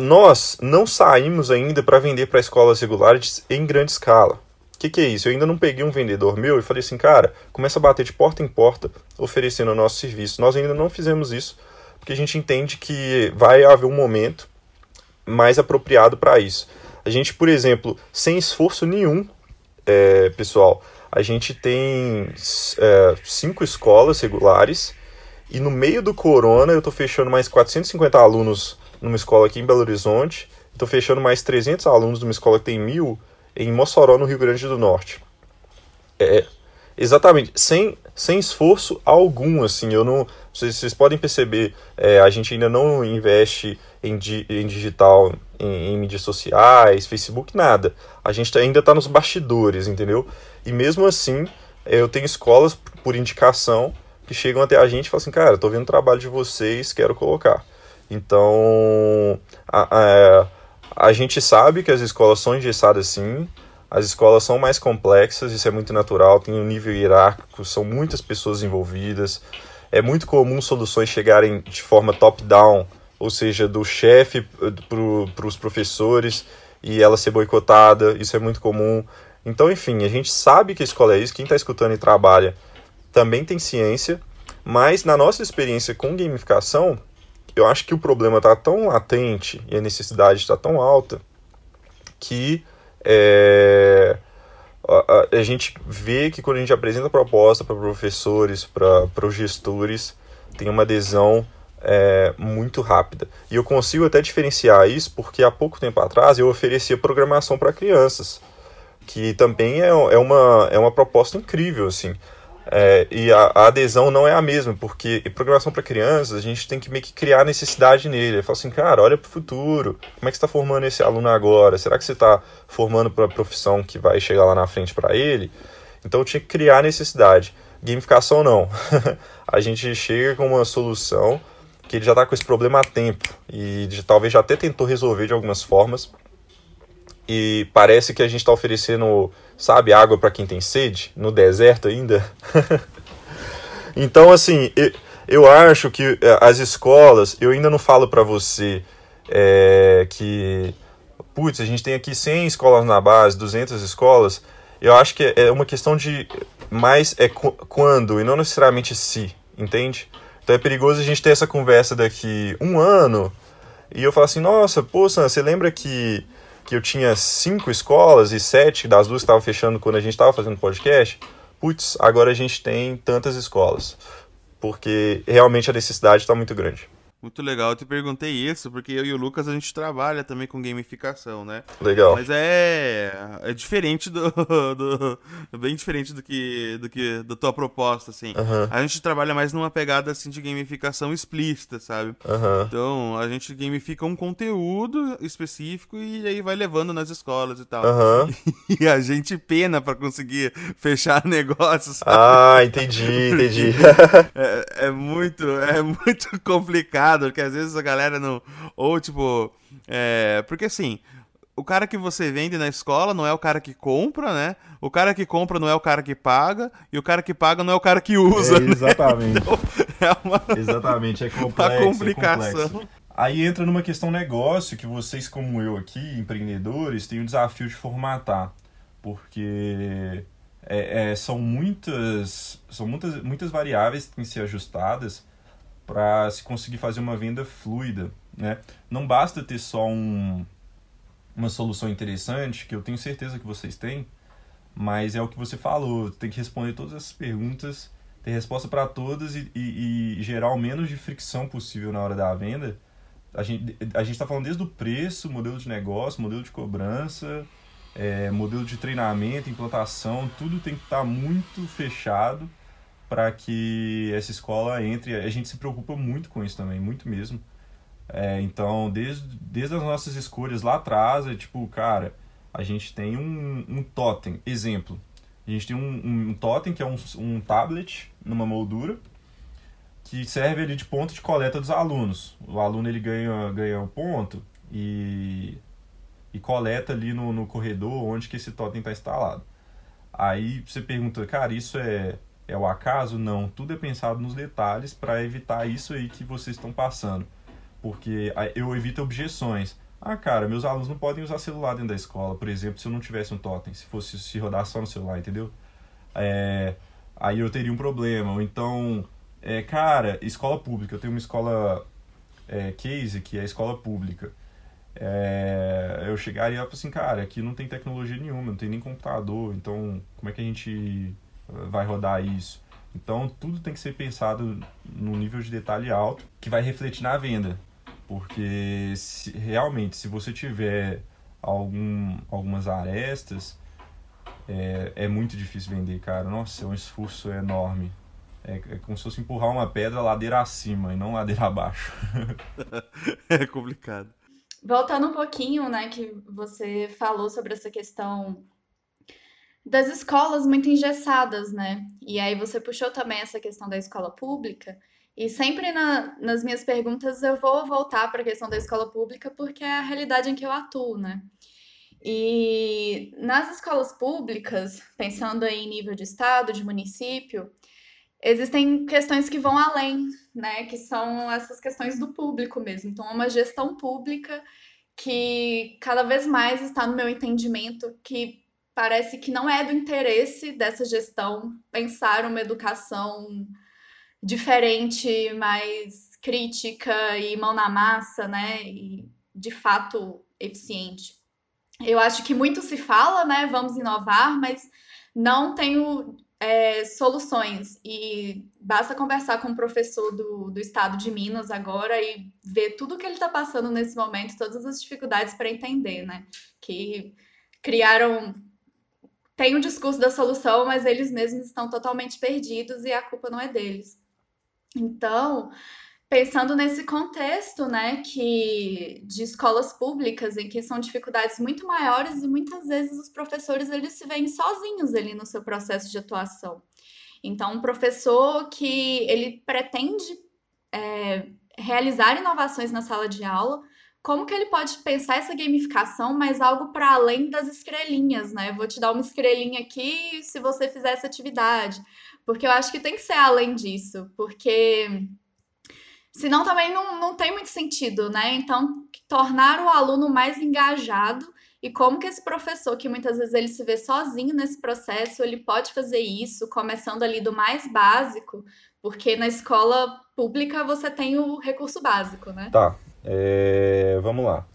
Nós não saímos ainda para vender para escolas regulares em grande escala. O que, que, é isso? Eu ainda não peguei um vendedor meu e falei assim, cara, começa a bater de porta em porta oferecendo o nosso serviço. Nós ainda não fizemos isso porque a gente entende que vai haver um momento mais apropriado para isso. A gente, por exemplo, sem esforço nenhum, é, pessoal, a gente tem é, cinco escolas regulares e no meio do corona eu estou fechando mais 450 alunos numa escola aqui em Belo Horizonte, estou fechando mais 300 alunos numa escola que tem mil em Mossoró, no Rio Grande do Norte. É, exatamente, sem, sem esforço algum, assim, eu não... Vocês, podem perceber, é, a gente ainda não investe em, di, em digital, em, em mídias sociais, Facebook, nada. A gente tá, ainda está nos bastidores, entendeu? E mesmo assim, eu tenho escolas por indicação que chegam até a gente e falam assim, cara, tô vendo o trabalho de vocês, quero colocar. Então, a, a, a gente sabe que as escolas são engessadas sim, as escolas são mais complexas, isso é muito natural, tem um nível hierárquico, são muitas pessoas envolvidas. É muito comum soluções chegarem de forma top-down, ou seja, do chefe para os professores, e ela ser boicotada, isso é muito comum. Então, enfim, a gente sabe que a escola é isso, quem está escutando e trabalha também tem ciência, mas na nossa experiência com gamificação, eu acho que o problema está tão latente e a necessidade está tão alta que é, a, a, a gente vê que quando a gente apresenta proposta para professores, para os gestores, tem uma adesão é, muito rápida. E eu consigo até diferenciar isso porque há pouco tempo atrás eu oferecia programação para crianças, que também é, é, uma, é uma proposta incrível, assim. É, e a, a, adesão não é a mesma, porque programação para crianças, a gente tem que meio que criar necessidade nele. Fala assim, cara, olha para o futuro, como é que está formando esse aluno agora? Será que você está formando para a profissão que vai chegar lá na frente para ele? Então tinha que criar necessidade. Gamificação não. a gente chega com uma solução que ele já está com esse problema há tempo e talvez já até tentou resolver de algumas formas. E parece que a gente está oferecendo, sabe, água para quem tem sede, no deserto ainda. então, assim, eu, acho que é, as escolas, eu ainda não falo para você é, que, putz, a gente tem aqui 100 escolas na base, 200 escolas. Eu acho que é uma questão de mais é quando e não necessariamente se, entende? Então é perigoso a gente ter essa conversa daqui um ano e eu falar assim, nossa, pô, Sam, você lembra que, que eu tinha cinco escolas e sete das duas estavam fechando quando a gente estava fazendo podcast? Putz, agora a gente tem tantas escolas. Porque realmente a necessidade está muito grande. Muito legal, eu te perguntei isso, porque eu e o Lucas a gente trabalha também com gamificação, né? Legal. Mas é, é diferente do, do bem diferente do que do que da tua proposta, assim. Uhum. A gente trabalha mais numa pegada assim de gamificação explícita, sabe? Uhum. Então a gente gamifica um conteúdo específico e aí vai levando nas escolas e tal. Uhum. E a gente pena para conseguir fechar negócios. Ah, entendi, entendi. é, é muito é muito complicado complicado, porque às vezes a galera não. Ou tipo. É, porque assim. O cara que você vende na escola não é o cara que compra, né? O cara que compra não é o cara que paga, e o cara que paga não é o cara que usa. É, né? exatamente. Então, é uma, exatamente, é complexo. Uma complicação. É complexo. Aí entra numa questão negócio que vocês, como eu aqui, empreendedores, têm o desafio de formatar. Porque é, é, são muitas são muitas, muitas variáveis que têm que ser ajustadas para se conseguir fazer uma venda fluida, né? Não basta ter só um, uma solução interessante, que eu tenho certeza que vocês têm, mas é o que você falou, tem que responder todas essas perguntas, ter resposta para todas e, e, e, gerar o menos de fricção possível na hora da venda. A gente a está falando desde o preço, modelo de negócio, modelo de cobrança, é, modelo de treinamento, implantação, tudo tem que estar tá muito fechado para que essa escola entre. A gente se preocupa muito com isso também, muito mesmo. É, então, desde, desde as nossas escolhas lá atrás, é tipo, cara, a gente tem um, um totem, exemplo. A gente tem um, um totem que é um, um tablet numa moldura que serve ali de ponto de coleta dos alunos. O aluno ele ganha, ganha um ponto e, e coleta ali no, no corredor onde que esse totem está instalado. Aí você pergunta, cara, isso é é o acaso? Não. Tudo é pensado nos detalhes para evitar isso aí que vocês estão passando. Porque eu evito objeções. Ah, cara, meus alunos não podem usar celular dentro da escola, por exemplo, se eu não tivesse um totem, se fosse se rodar só no celular, entendeu? É, aí eu teria um problema. Ou então, é, cara, escola pública, eu tenho uma escola é, case que é escola pública. É, eu chegaria e assim, cara, aqui não tem tecnologia nenhuma, não tem nem computador, então como é que a gente vai rodar isso. Então tudo tem que ser pensado num nível de detalhe alto que vai refletir na venda. Porque se, realmente, se você tiver algum, algumas arestas, é, é muito difícil vender, cara. Nossa, é um esforço enorme. É, é como se fosse empurrar uma pedra ladeira acima e não ladeira abaixo. é complicado. Voltando um pouquinho, né, que você falou sobre essa questão das escolas muito engessadas, né? E aí você puxou também essa questão da escola pública. E sempre na, nas minhas perguntas eu vou voltar para a questão da escola pública porque é a realidade em que eu atuo, né? E nas escolas públicas, pensando em nível de estado, de município, existem questões que vão além, né? Que são essas questões do público mesmo. Então, é uma gestão pública que cada vez mais está no meu entendimento que parece que não é do interesse dessa gestão pensar uma educação diferente, mais crítica e mão na massa, né? E de fato eficiente. eu acho que muito se fala, né? Vamos inovar, mas não tenho é, soluções. E basta conversar com o professor do, do estado de Minas agora e ver tudo que ele está passando nesse momento, todas as dificuldades para entender, né? Que criaram. Tem o discurso da solução, mas eles mesmos estão totalmente perdidos e a culpa não é deles. Então, pensando nesse contexto, né, que de escolas públicas em que são dificuldades muito maiores e muitas vezes os professores eles se veem sozinhos ali no seu processo de atuação. Então, um professor que ele pretende é, realizar inovações na sala de aula, como que ele pode pensar essa gamificação, mas algo para além das estrelinhas, né? Vou te dar uma estrelinha aqui se você fizer essa atividade, porque eu acho que tem que ser além disso, porque Senão também não, não tem muito sentido, né? Então, tornar o aluno mais engajado e como que esse professor, que muitas vezes ele se vê sozinho nesse processo, ele pode fazer isso, começando ali do mais básico, porque na escola pública você tem o recurso básico, né? Tá, é... vamos lá.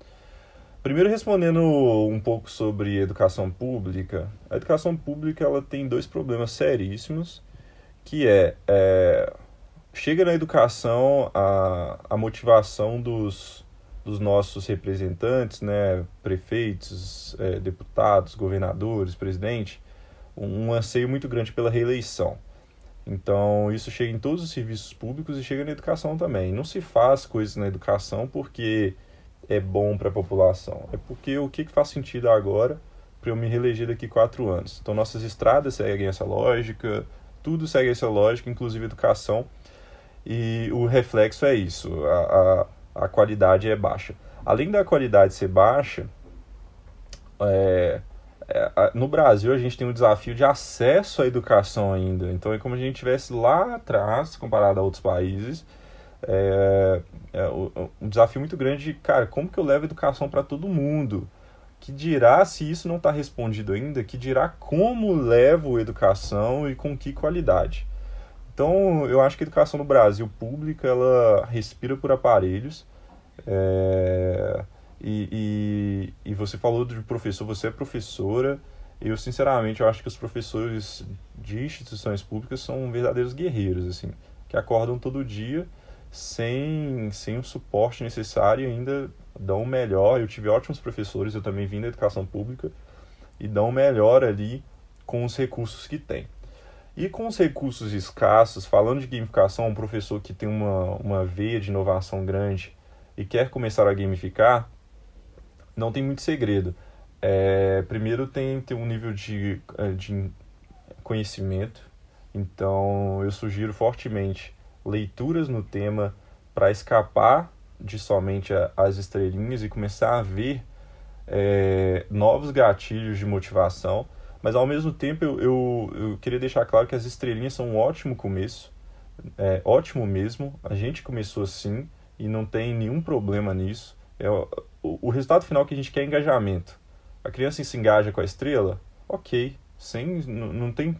Primeiro respondendo um pouco sobre educação pública, a educação pública ela tem dois problemas seríssimos, que é, é chega na educação a, a motivação dos, dos nossos representantes, né, prefeitos, é, deputados, governadores, presidente, um, um anseio muito grande pela reeleição. Então, isso chega em todos os serviços públicos e chega na educação também. Não se faz coisas na educação porque é bom para a população, é porque o que, que faz sentido agora para eu me reeleger daqui quatro anos. Então, nossas estradas seguem essa lógica, tudo segue essa lógica, inclusive educação e o reflexo é isso, a, a, a qualidade é baixa. Além da qualidade ser baixa, é, no Brasil a gente tem um desafio de acesso à educação ainda. Então é como se a gente estivesse lá atrás, comparado a outros países. É, é um desafio muito grande de, cara, como que eu levo educação para todo mundo? Que dirá se isso não está respondido ainda? Que dirá como levo educação e com que qualidade? Então, eu acho que a educação no Brasil pública, ela respira por aparelhos. É, e, e, e, você falou de professor, você é professora. Eu, sinceramente, eu acho que os professores de instituições públicas são verdadeiros guerreiros, assim, que acordam todo dia sem, sem o suporte necessário e ainda dão o melhor. Eu tive ótimos professores, eu também vim da educação pública, e dão o melhor ali com os recursos que têm. E com os recursos escassos, falando de gamificação, um professor que tem uma, uma veia de inovação grande e quer começar a gamificar, não tem muito segredo. É, primeiro tem ter um nível de, é, de conhecimento, então eu sugiro fortemente leituras no tema para escapar de somente as estrelinhas e começar a ver é, novos gatilhos de motivação mas ao mesmo tempo eu, eu, eu queria deixar claro que as estrelinhas são um ótimo começo. É, ótimo mesmo. A gente começou assim e não tem nenhum problema nisso. É, o, o resultado final que a gente quer é engajamento. A criança se engaja com a estrela, ok. Sem, não, não tem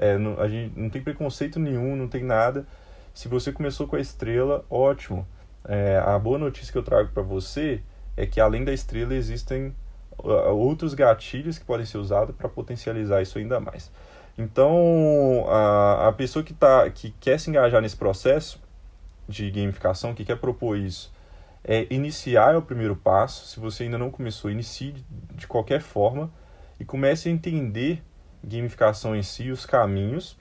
é, não, a gente não tem preconceito nenhum, não tem nada. Se você começou com a estrela, ótimo. É, a boa notícia que eu trago para você é que além da estrela existem outros gatilhos que podem ser usados para potencializar isso ainda mais. Então, a, a pessoa que, tá, que quer se engajar nesse processo de gamificação, que quer propor isso, é iniciar é o primeiro passo. Se você ainda não começou, inicie de qualquer forma e comece a entender gamificação em si, os caminhos,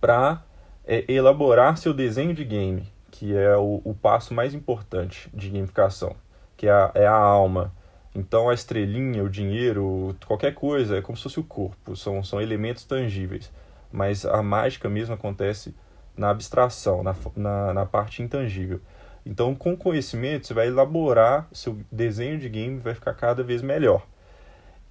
para é, elaborar seu desenho de game, que é o, o passo mais importante de gamificação, que é a, é a alma então a estrelinha, o dinheiro, qualquer coisa é como se fosse o corpo, são, são elementos tangíveis. Mas a mágica mesmo acontece na abstração, na, na, na parte intangível. Então, com conhecimento, você vai elaborar seu desenho de game, vai ficar cada vez melhor.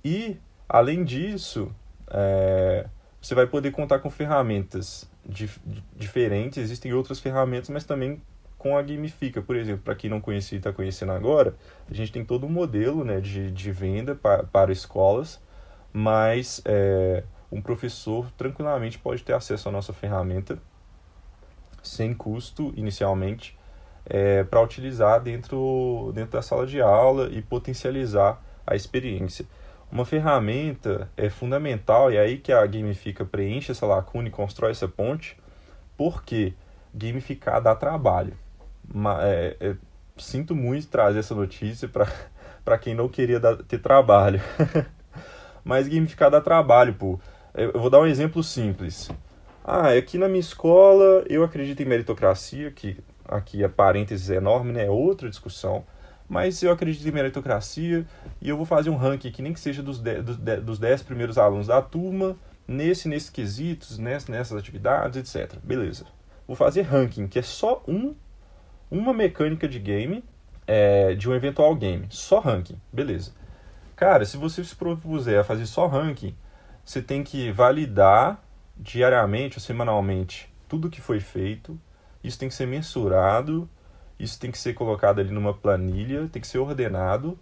E, além disso, é, você vai poder contar com ferramentas dif diferentes. Existem outras ferramentas, mas também com a Gamifica, por exemplo, para quem não conhecia e está conhecendo agora, a gente tem todo um modelo né, de, de venda para, para escolas, mas é, um professor tranquilamente pode ter acesso à nossa ferramenta sem custo inicialmente é, para utilizar dentro, dentro da sala de aula e potencializar a experiência. Uma ferramenta é fundamental, e é aí que a Gamifica preenche essa lacuna e constrói essa ponte, porque gamificar dá trabalho. É, é, sinto muito trazer essa notícia para quem não queria dar, ter trabalho. Mas gamificar dá trabalho, pô. Eu vou dar um exemplo simples. Ah, aqui na minha escola eu acredito em meritocracia, que aqui a parênteses enorme, né? É outra discussão. Mas eu acredito em meritocracia e eu vou fazer um ranking que nem que seja dos 10 dos dez primeiros alunos da turma, nesse, nesses quesitos, nessas, nessas atividades, etc. Beleza. Vou fazer ranking, que é só um, uma mecânica de game, é, de um eventual game. Só ranking. Beleza. Cara, se você se propuser a fazer só ranking, você tem que validar diariamente ou semanalmente tudo que foi feito. Isso tem que ser mensurado, isso tem que ser colocado ali numa planilha, tem que ser ordenado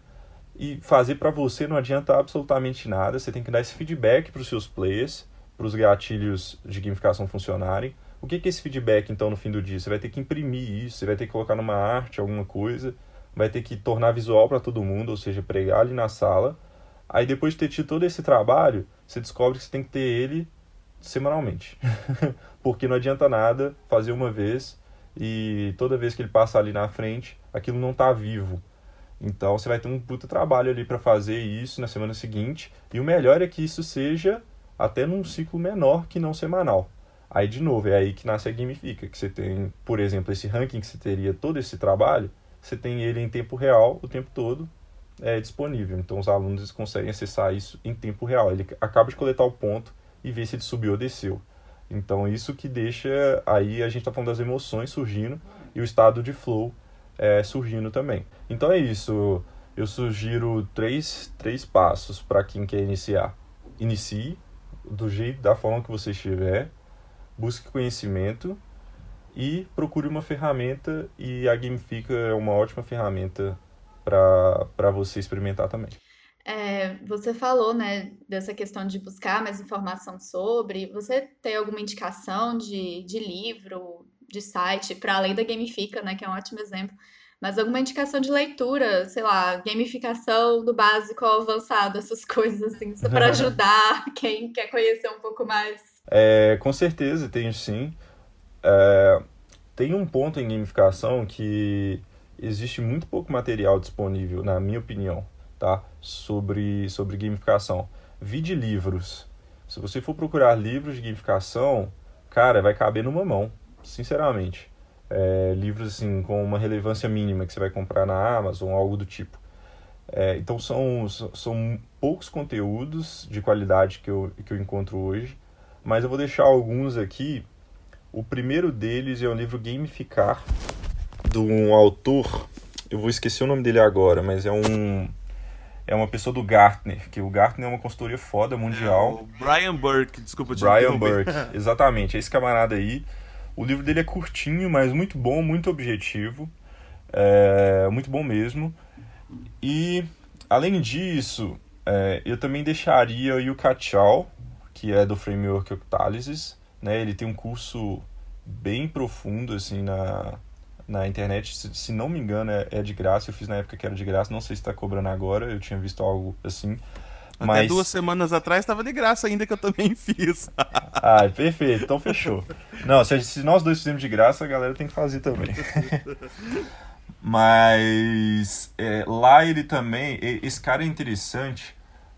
e fazer para você não adianta absolutamente nada. Você tem que dar esse feedback para os seus players, para os gatilhos de gamificação funcionarem. O que é esse feedback então no fim do dia? Você vai ter que imprimir isso, você vai ter que colocar numa arte alguma coisa, vai ter que tornar visual para todo mundo, ou seja, pregar ali na sala. Aí depois de ter tido todo esse trabalho, você descobre que você tem que ter ele semanalmente. Porque não adianta nada fazer uma vez e toda vez que ele passar ali na frente, aquilo não está vivo. Então você vai ter um puta trabalho ali para fazer isso na semana seguinte. E o melhor é que isso seja até num ciclo menor que não semanal. Aí de novo, é aí que nasce a gamifica, que você tem, por exemplo, esse ranking que você teria todo esse trabalho, você tem ele em tempo real o tempo todo é, disponível. Então os alunos conseguem acessar isso em tempo real. Ele acaba de coletar o ponto e ver se ele subiu ou desceu. Então isso que deixa aí a gente está falando das emoções surgindo e o estado de flow é, surgindo também. Então é isso. Eu sugiro três, três passos para quem quer iniciar. Inicie do jeito, da forma que você estiver, busque conhecimento e procure uma ferramenta e a Gamifica é uma ótima ferramenta para você experimentar também. É, você falou, né, dessa questão de buscar mais informação sobre. Você tem alguma indicação de, de livro, de site, para além da Gamifica, né, que é um ótimo exemplo, mas alguma indicação de leitura, sei lá, gamificação do básico ao avançado, essas coisas assim, para ajudar quem quer conhecer um pouco mais? É, com certeza, tenho sim. É, tem um ponto em gamificação que existe muito pouco material disponível, na minha opinião tá? sobre, sobre gamificação. Vide livros. Se você for procurar livros de gamificação, cara, vai caber numa mão, sinceramente. É, livros assim com uma relevância mínima que você vai comprar na Amazon, algo do tipo. É, então são, são poucos conteúdos de qualidade que eu, que eu encontro hoje, mas eu vou deixar alguns aqui. O primeiro deles é o livro Gamificar, de um autor, eu vou esquecer o nome dele agora, mas é um é uma pessoa do Gartner, que o Gartner é uma consultoria foda mundial. É, Brian Burke, desculpa te Brian Burke, exatamente, é esse camarada aí. O livro dele é curtinho, mas muito bom, muito objetivo. É, muito bom mesmo. E, além disso, é, eu também deixaria o Yuka Chao, que é do Framework Octalysis. Né? Ele tem um curso bem profundo assim na, na internet, se, se não me engano, é, é, de graça. Eu fiz na época que era de graça, não sei se está cobrando agora, eu tinha visto algo assim. Até mas... duas semanas atrás estava de graça ainda, que eu também fiz. ah, perfeito, então fechou. Não, se, se nós dois fizemos de graça, a galera tem que fazer também. mas é, lá ele também, esse cara é interessante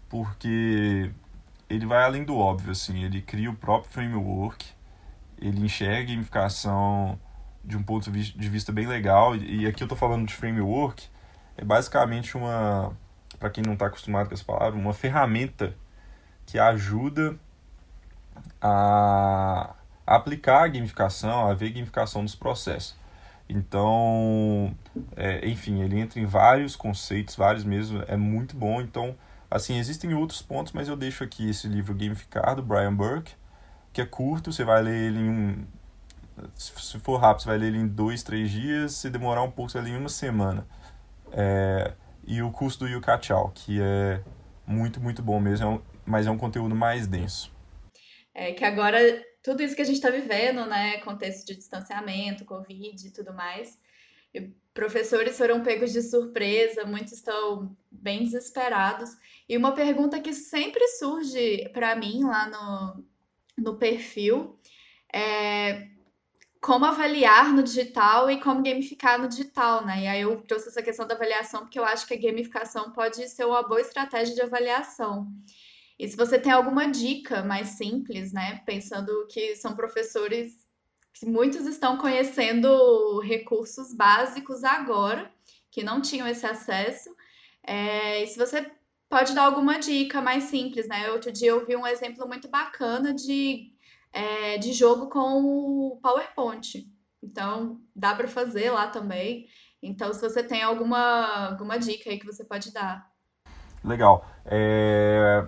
porque ele vai além do óbvio, assim, ele cria o próprio framework, ele enxerga a gamificação de um ponto de vista bem legal. E aqui eu estou falando de framework, é basicamente uma, para quem não está acostumado com essa palavra, uma ferramenta que ajuda a, aplicar a gamificação, a ver a gamificação dos processos. Então, é, enfim, ele entra em vários conceitos, vários mesmo, é muito bom. Então, assim, existem outros pontos, mas eu deixo aqui esse livro Gamificar, do Brian Burke, que é curto, você vai ler ele em um, se for rápido, você vai ler ele em dois, três dias. Se demorar um pouco, você vai ler em uma semana. É, e o curso do Yuka Chao, que é muito, muito bom mesmo, é mas é um conteúdo mais denso. É que agora, tudo isso que a gente está vivendo, né, contexto de distanciamento, Covid e tudo mais, eu professores foram pegos de surpresa, muitos estão bem desesperados. E uma pergunta que sempre surge para mim lá no, no perfil é como avaliar no digital e como gamificar no digital, né? E aí eu trouxe essa questão da avaliação porque eu acho que a gamificação pode ser uma boa estratégia de avaliação. E se você tem alguma dica mais simples, né? Pensando que são professores que muitos estão conhecendo recursos básicos agora, que não tinham esse acesso. É, e se você pode dar alguma dica mais simples, né? Outro dia eu vi um exemplo muito bacana de, é, de jogo com o PowerPoint. Então, dá para fazer lá também. Então, se você tem alguma, alguma dica aí que você pode dar. Legal. É...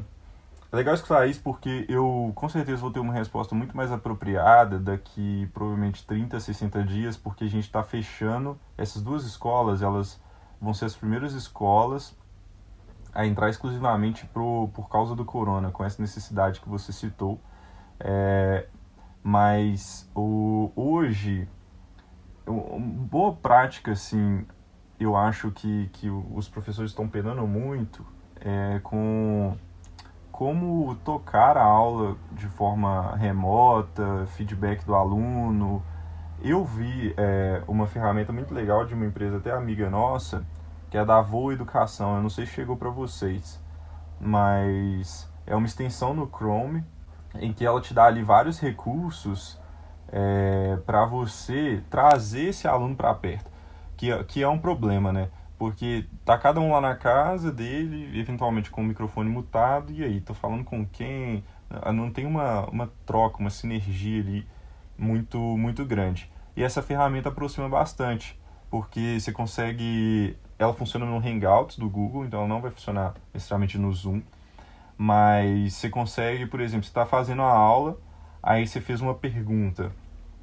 É legal escutar isso porque eu com certeza vou ter uma resposta muito mais apropriada daqui provavelmente 30, 60 dias, porque a gente está fechando essas duas escolas, elas vão ser as primeiras escolas a entrar exclusivamente pro, por causa do corona, com essa necessidade que você citou. É, mas o, hoje, uma boa prática, assim, eu acho que, que os professores estão penando muito é, com como tocar a aula de forma remota, feedback do aluno. Eu vi é, uma ferramenta muito legal de uma empresa até amiga nossa, que é da Voo Educação. Eu não sei se chegou para vocês, mas é uma extensão no Chrome em que ela te dá ali vários recursos é, para você trazer esse aluno para perto, que, que é um problema, né? Porque tá cada um lá na casa dele, eventualmente com o microfone mutado, e aí, tô falando com quem? Ah, não tem uma, uma troca, uma sinergia ali muito, muito grande. E essa ferramenta aproxima bastante, porque você consegue. Ela funciona no Hangouts do Google, então ela não vai funcionar necessariamente no Zoom. Mas você consegue, por exemplo, você está fazendo a aula, aí você fez uma pergunta.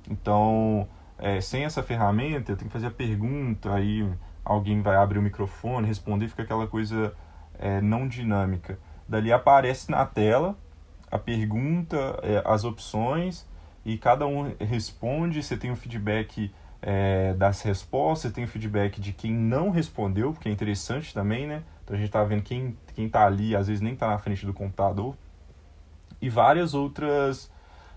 Então, é, sem essa ferramenta, tem que fazer a pergunta, aí alguém vai abrir o microfone, responder, fica aquela coisa é, não dinâmica. Dali aparece na tela a pergunta, é, as opções, e cada um responde, você tem o feedback é, das respostas, você tem o feedback de quem não respondeu, porque é interessante também, né? Então a gente está vendo quem, quem tá ali, às vezes nem está na frente do computador. E várias outras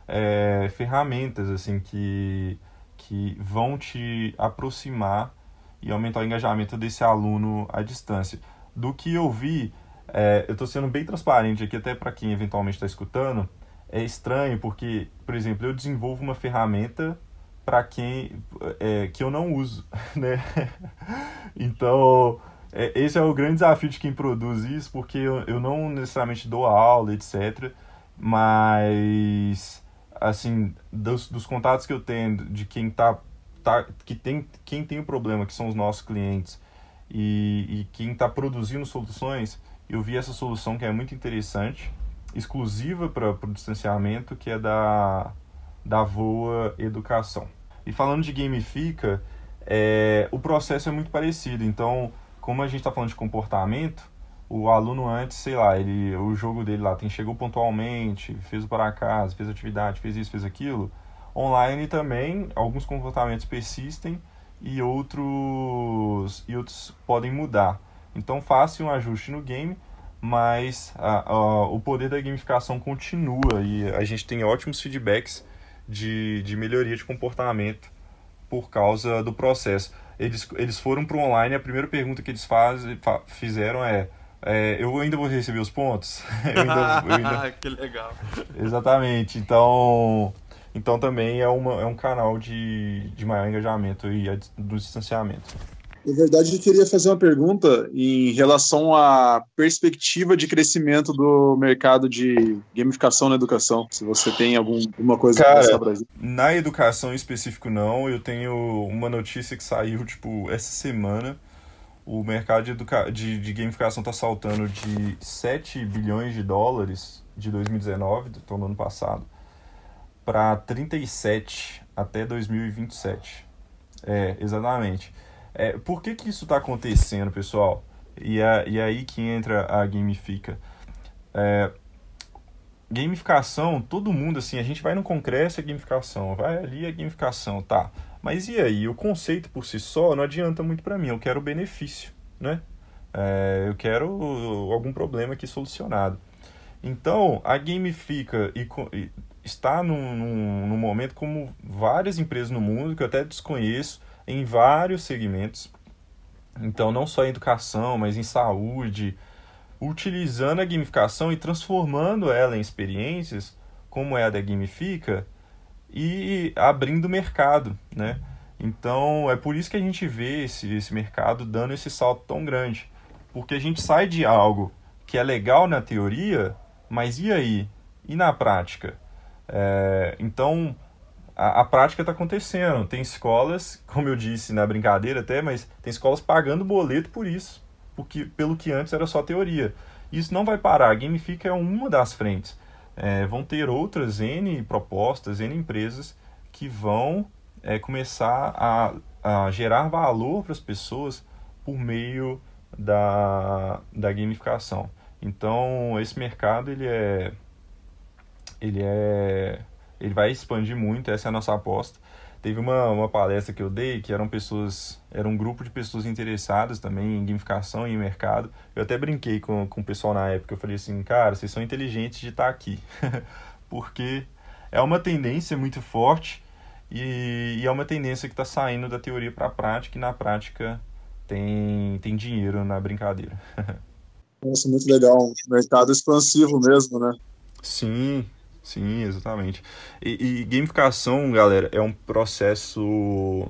é, ferramentas, assim, que, que vão te aproximar e aumentar o engajamento desse aluno à distância. Do que eu vi, é, eu estou sendo bem transparente aqui, até para quem eventualmente está escutando, é estranho porque, por exemplo, eu desenvolvo uma ferramenta para quem é, que eu não uso, né? então, é, esse é o grande desafio de quem produz isso, porque eu, eu não necessariamente dou aula, etc. Mas, assim, dos, dos contatos que eu tenho de quem está tá, que tem quem tem o problema, que são os nossos clientes, e, e quem está produzindo soluções, eu vi essa solução que é muito interessante, exclusiva para o distanciamento, que é da, da Voa Educação. E falando de gamifica, é, o processo é muito parecido. Então, como a gente está falando de comportamento, o aluno antes, sei lá, ele, o jogo dele lá tem chegou pontualmente, fez o para casa, fez atividade, fez isso, fez aquilo Online também, alguns comportamentos persistem e outros, e outros podem mudar. Então faça um ajuste no game, mas a, a, o poder da gamificação continua e a gente tem ótimos feedbacks de, de melhoria de comportamento por causa do processo. Eles, eles foram para o online, a primeira pergunta que eles faz, fa, fizeram é, é, eu ainda vou receber os pontos? eu ainda, eu ainda... que legal. Exatamente. Então, então também é, uma, é um canal de, de maior engajamento e do distanciamento. Na verdade, eu queria fazer uma pergunta em relação à perspectiva de crescimento do mercado de gamificação na educação. Se você tem algum, alguma coisa para passar para Na educação em específico, não. Eu tenho uma notícia que saiu tipo essa semana. O mercado de, educa... de, de gamificação está saltando de 7 bilhões de dólares de 2019, então no ano passado, para 37 até 2027. É, exatamente. É, por que, que isso está acontecendo, pessoal? E, é, e aí que entra a gamifica. É, gamificação, todo mundo assim, a gente vai no congresso é gamificação, vai ali é gamificação, tá? Mas e aí? O conceito por si só não adianta muito para mim. Eu quero benefício, né? É, eu quero algum problema aqui solucionado. Então, a Gamifica e, e está num, num, num, momento como várias empresas no mundo, que eu até desconheço, em vários segmentos. Então, não só em educação, mas em saúde, utilizando a gamificação e transformando ela em experiências, como é a da Gamifica, e abrindo mercado, né? Então, é por isso que a gente vê esse, esse mercado dando esse salto tão grande. Porque a gente sai de algo que é legal na teoria, mas e aí? E na prática? É, então, a, a prática está acontecendo. Tem escolas, como eu disse na brincadeira até, mas tem escolas pagando boleto por isso, porque pelo que antes era só teoria. Isso não vai parar. A Gamifica é uma das frentes. É, vão ter outras N propostas, N empresas que vão é, começar a, a gerar valor para as pessoas por meio da, da gamificação. Então, esse mercado ele é ele é ele vai expandir muito, essa é a nossa aposta. Teve uma, uma palestra que eu dei que eram pessoas, era um grupo de pessoas interessadas também em gamificação e em mercado. Eu até brinquei com, com o pessoal na época, eu falei assim, cara, vocês são inteligentes de estar aqui. Porque é uma tendência muito forte e, e é uma tendência que está saindo da teoria para a prática e na prática tem, tem dinheiro na brincadeira. Nossa, muito legal. Mercado expansivo mesmo, né? Sim, Sim, exatamente. E, e gamificação, galera, é um processo,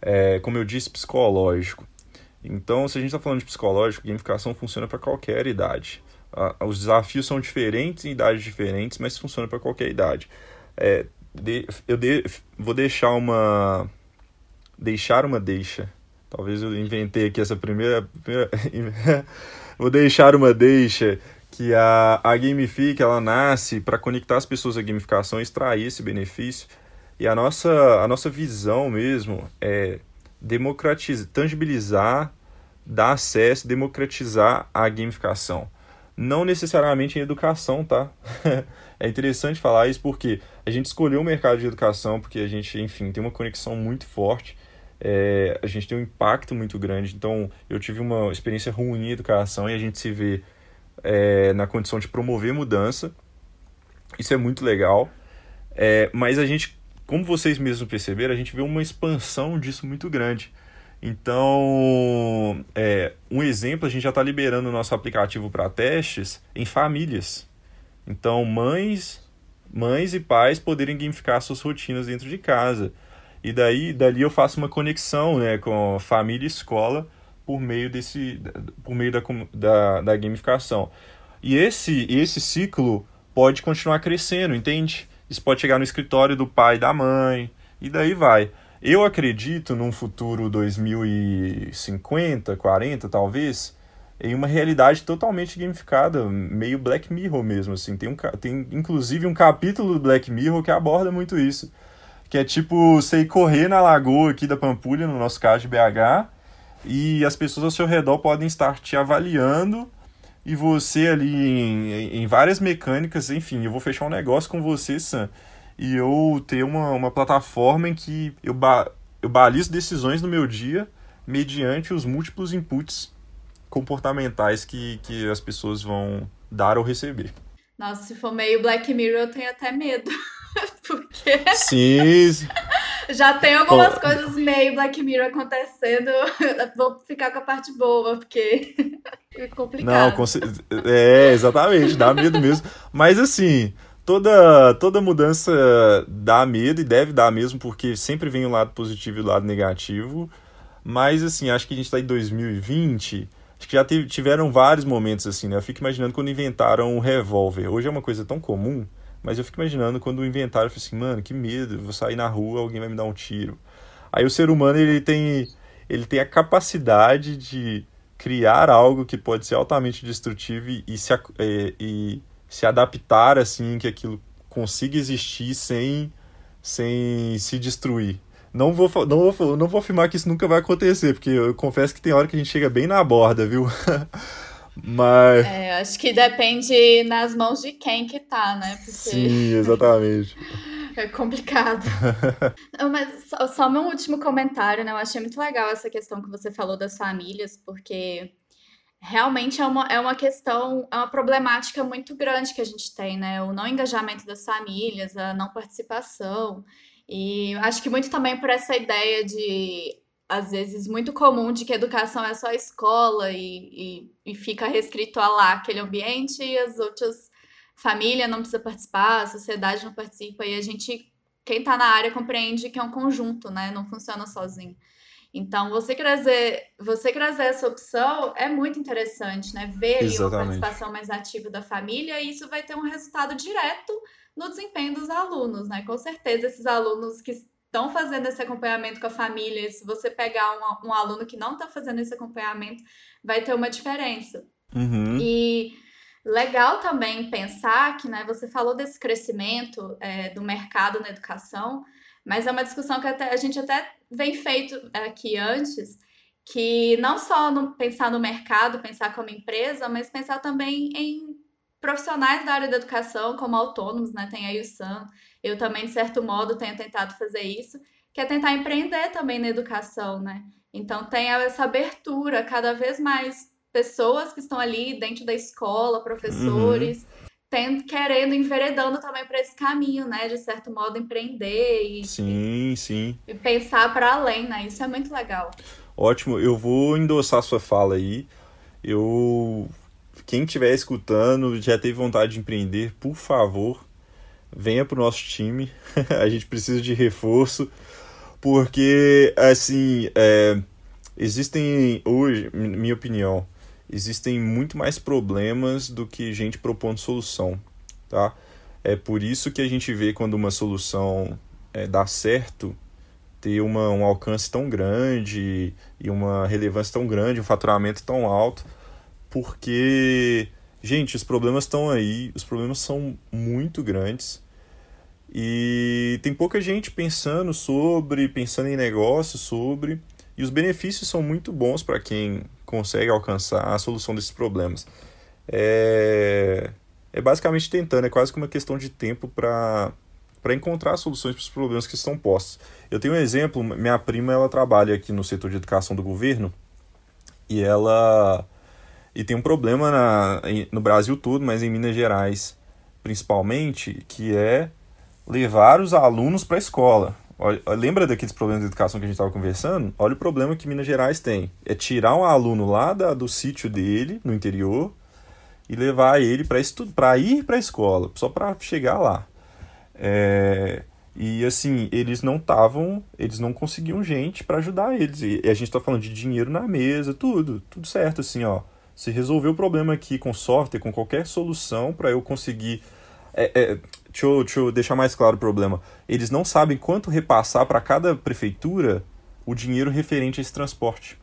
é, como eu disse, psicológico. Então, se a gente está falando de psicológico, gamificação funciona para qualquer idade. os desafios são diferentes em idades diferentes, mas funciona para qualquer idade. É, de, eu de, vou deixar uma. Deixar uma deixa. Talvez eu inventei aqui essa primeira. primeira vou deixar uma deixa que a, a Gamifica ela nasce para conectar as pessoas à gamificação extrair esse benefício. E a nossa, a nossa visão mesmo é democratizar, tangibilizar, dar acesso, democratizar a gamificação. Não necessariamente em educação, tá? é interessante falar isso porque a gente escolheu o mercado de educação porque a gente, enfim, tem uma conexão muito forte. É, a gente tem um impacto muito grande. Então, eu tive uma experiência ruim em educação e a gente se vê é, na condição de promover mudança. Isso é muito legal. É, mas a gente, como vocês mesmos perceberam, a gente vê uma expansão disso muito grande. Então, é, um exemplo, a gente já está liberando o nosso aplicativo para testes em famílias. Então, mães, mães e pais poderem gamificar suas rotinas dentro de casa. E daí, dali eu faço uma conexão né, com família e escola por meio desse por meio da, da, da gamificação. E esse esse ciclo pode continuar crescendo, entende? Isso pode chegar no escritório do pai da mãe e daí vai. Eu acredito num futuro 2050, 40 talvez, em uma realidade totalmente gamificada, meio Black Mirror mesmo, assim. Tem, um, tem inclusive um capítulo do Black Mirror que aborda muito isso. Que é tipo você ir correr na lagoa aqui da Pampulha, no nosso caso de BH, e as pessoas ao seu redor podem estar te avaliando e você ali em, em várias mecânicas, enfim, eu vou fechar um negócio com você, Sam, e eu ter uma, uma plataforma em que eu, ba eu balizo decisões no meu dia mediante os múltiplos inputs comportamentais que, que as pessoas vão dar ou receber. Nossa, se for meio Black Mirror, eu tenho até medo. Porque. Sim. Já tem algumas coisas meio Black Mirror acontecendo. Vou ficar com a parte boa, porque é complicado. Não, é, exatamente, dá medo mesmo. Mas assim, toda, toda mudança dá medo e deve dar mesmo, porque sempre vem o lado positivo e o lado negativo. Mas assim, acho que a gente está em 2020. Acho que já tiveram vários momentos assim, né? Eu fico imaginando quando inventaram o revólver. Hoje é uma coisa tão comum mas eu fico imaginando quando o inventário, fico assim, mano, que medo, eu vou sair na rua, alguém vai me dar um tiro. Aí o ser humano, ele tem, ele tem a capacidade de criar algo que pode ser altamente destrutivo e, e se, e, e se adaptar, assim, que aquilo consiga existir sem, sem se destruir. Não vou, não, vou, não vou afirmar que isso nunca vai acontecer, porque eu confesso que tem hora que a gente chega bem na borda, viu? Mas. É, acho que depende nas mãos de quem que tá, né? Porque... Sim, exatamente. É complicado. Mas só, só meu último comentário, né? Eu achei muito legal essa questão que você falou das famílias, porque realmente é uma, é uma questão, é uma problemática muito grande que a gente tem, né? O não engajamento das famílias, a não participação. E acho que muito também por essa ideia de, às vezes, muito comum de que educação é só escola e, e, e fica restrito a lá aquele ambiente e as outras família não precisa participar, a sociedade não participa, e a gente, quem está na área, compreende que é um conjunto, né? Não funciona sozinho. Então, você trazer, você trazer essa opção é muito interessante, né? Ver ali uma participação mais ativa da família e isso vai ter um resultado direto no desempenho dos alunos, né? Com certeza, esses alunos que estão fazendo esse acompanhamento com a família, se você pegar um, um aluno que não está fazendo esse acompanhamento, vai ter uma diferença. Uhum. E legal também pensar que, né, você falou desse crescimento é, do mercado na educação, mas é uma discussão que até, a gente até vem feito aqui antes, que não só no, pensar no mercado, pensar como empresa, mas pensar também em profissionais da área da educação, como autônomos, né? Tem aí o Sam, eu também, de certo modo, tenho tentado fazer isso, que é tentar empreender também na educação, né? Então tem essa abertura, cada vez mais pessoas que estão ali dentro da escola, professores, uhum tem, querendo, enveredando também para esse caminho, né? De certo modo, empreender e, sim, sim. e pensar para além, né? Isso é muito legal. Ótimo, eu vou endossar sua fala aí. Eu. Quem estiver escutando, já teve vontade de empreender, por favor, venha para o nosso time. a gente precisa de reforço, porque, assim, é, existem hoje, minha opinião, existem muito mais problemas do que gente propondo solução, tá? É por isso que a gente vê quando uma solução é, dá certo, ter uma, um alcance tão grande e uma relevância tão grande, um faturamento tão alto, porque, gente, os problemas estão aí, os problemas são muito grandes e tem pouca gente pensando sobre, pensando em negócio sobre, e os benefícios são muito bons para quem consegue alcançar a solução desses problemas. É, é basicamente tentando, é quase que uma questão de tempo para para encontrar soluções para os problemas que estão postos. Eu tenho um exemplo, minha prima ela trabalha aqui no setor de educação do governo e ela e tem um problema na, no Brasil todo, mas em Minas Gerais principalmente, que é levar os alunos para a escola. Olha, lembra daqueles problemas de educação que a gente estava conversando? Olha o problema que Minas Gerais tem. É tirar um aluno lá da, do sítio dele, no interior, e levar ele para ir para a escola, só para chegar lá. É, e assim, eles não estavam, eles não conseguiam gente para ajudar eles. E a gente está falando de dinheiro na mesa, tudo, tudo certo, assim, ó. Se resolver o problema aqui com software, com qualquer solução para eu conseguir. É, é, deixa eu, deixa eu deixar mais claro o problema. Eles não sabem quanto repassar para cada prefeitura o dinheiro referente a esse transporte.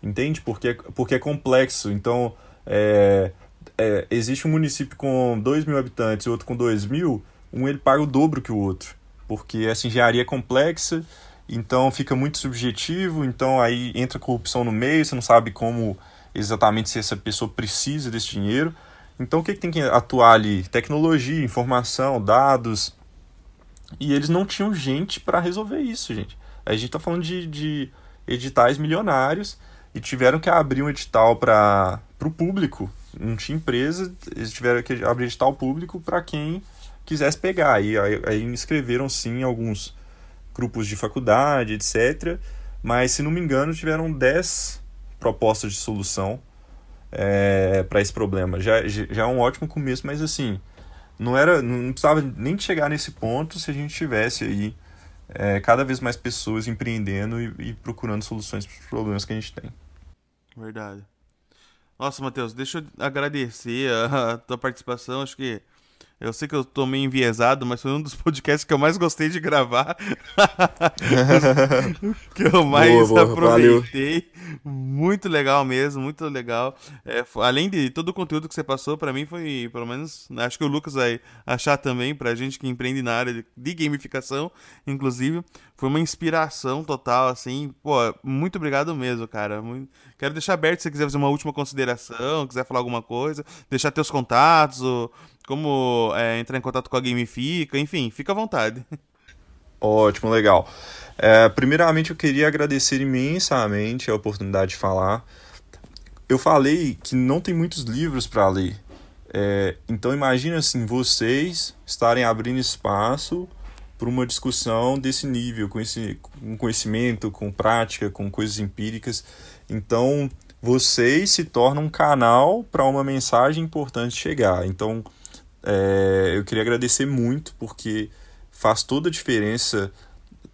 Entende? Porque, porque é complexo. Então, é, é, existe um município com 2 mil habitantes e outro com 2 mil, um ele paga o dobro que o outro. Porque essa engenharia é complexa, então fica muito subjetivo, então aí entra corrupção no meio, você não sabe como exatamente se essa pessoa precisa desse dinheiro. Então o que, que tem que atuar ali? Tecnologia, informação, dados. E eles não tinham gente para resolver isso, gente. A gente está falando de, de editais milionários e tiveram que abrir um edital para o público. Não tinha empresa, eles tiveram que abrir edital público para quem quisesse pegar. E aí, aí inscreveram sim alguns grupos de faculdade, etc. Mas, se não me engano, tiveram 10 propostas de solução é, para esse problema. Já, já é um ótimo começo, mas assim, não era não precisava nem chegar nesse ponto se a gente tivesse aí é, cada vez mais pessoas empreendendo e, e procurando soluções para os problemas que a gente tem. Verdade. Nossa, Matheus, deixa eu agradecer a, a tua participação. Acho que eu sei que eu tô meio enviesado, mas foi um dos podcasts que eu mais gostei de gravar. que eu mais boa, boa, aproveitei. Valeu. Muito legal mesmo, muito legal. É, além de todo o conteúdo que você passou, para mim foi, pelo menos, acho que o Lucas vai achar também, pra gente que empreende na área de gamificação, inclusive, foi uma inspiração total, assim. Pô, muito obrigado mesmo, cara. Muito... Quero deixar aberto se você quiser fazer uma última consideração, quiser falar alguma coisa, deixar teus contatos, ou como é, entrar em contato com a Gamifica, enfim, fica à vontade. Ótimo, legal. É, primeiramente, eu queria agradecer imensamente a oportunidade de falar. Eu falei que não tem muitos livros para ler. É, então, imagine assim, vocês estarem abrindo espaço para uma discussão desse nível, com, esse, com conhecimento, com prática, com coisas empíricas. Então, vocês se tornam um canal para uma mensagem importante chegar. Então, é, eu queria agradecer muito, porque faz toda a diferença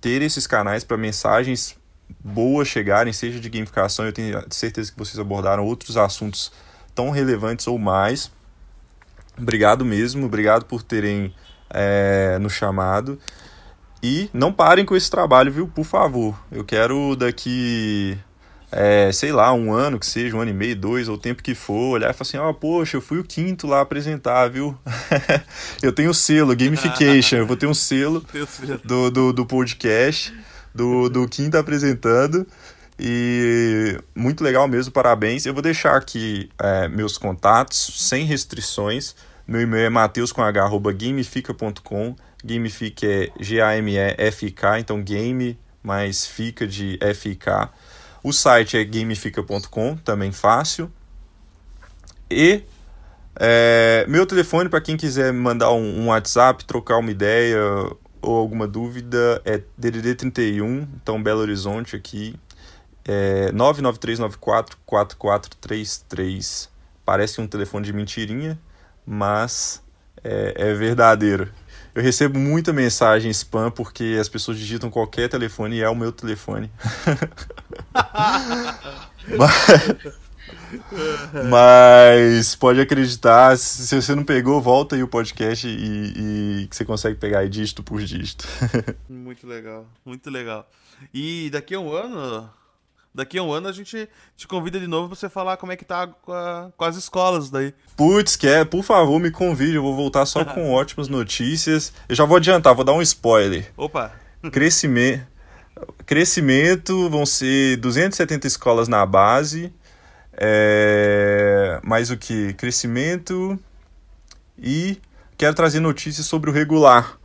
ter esses canais para mensagens boas chegarem, seja de gamificação, eu tenho certeza que vocês abordaram outros assuntos tão relevantes ou mais. Obrigado mesmo, obrigado por terem é, no chamado. E não parem com esse trabalho, viu? Por favor. Eu quero daqui, é, sei lá, um ano que seja, um ano e meio, dois, ou o tempo que for, olhar e falar assim: ó, oh, poxa, eu fui o quinto lá apresentar, viu? eu tenho o selo, gamification. eu vou ter um selo do, do, do podcast, do, do quinto apresentando. E muito legal mesmo, parabéns. Eu vou deixar aqui é, meus contatos sem restrições. Meu e-mail é mateus com h, gamefica.com. Gamefica é G-A-M-E-F-I-K, então game mais fica de F-I-K. O site é gamefica.com, também fácil. E é, meu telefone, para quem quiser mandar um, um, WhatsApp, trocar uma ideia ou alguma dúvida, é DDD 31, então Belo Horizonte aqui, é 99394 4433. Parece um telefone de mentirinha, mas é, é verdadeiro. Eu recebo muita mensagem spam porque as pessoas digitam qualquer telefone e é o meu telefone. mas, mas, pode acreditar, se você não pegou, volta aí o podcast e, e que você consegue pegar dígito por dígito. muito legal, muito legal. E daqui a um ano, Daqui a um ano a gente te convida de novo pra você falar como é que tá com, a, com as escolas daí. Putz, quer, por favor, me convide. Eu vou voltar só com ótimas notícias. Eu já vou adiantar, vou dar um spoiler. Opa! Crescimento. Crescimento vão ser 270 escolas na base. É... Mais o que? Crescimento. E quero trazer notícias sobre o regular.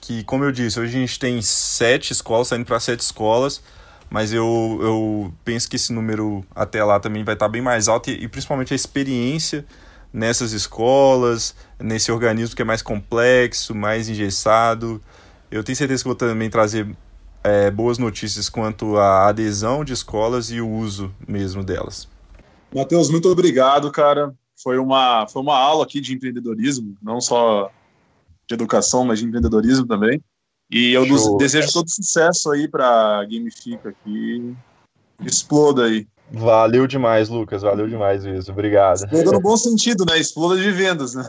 Que, como eu disse, hoje a gente tem sete escolas, saindo para sete escolas mas eu, eu penso que esse número até lá também vai estar bem mais alto e, e principalmente a experiência nessas escolas, nesse organismo que é mais complexo, mais engessado. Eu tenho certeza que vou também trazer é, boas notícias quanto à adesão de escolas e o uso mesmo delas. Matheus, muito obrigado, cara. Foi uma, foi uma aula aqui de empreendedorismo, não só de educação, mas de empreendedorismo também. E eu Show. desejo todo sucesso aí pra Gamifica que exploda aí. Valeu demais, Lucas. Valeu demais mesmo. Obrigado. Exploda no bom sentido, né? Exploda de vendas, né?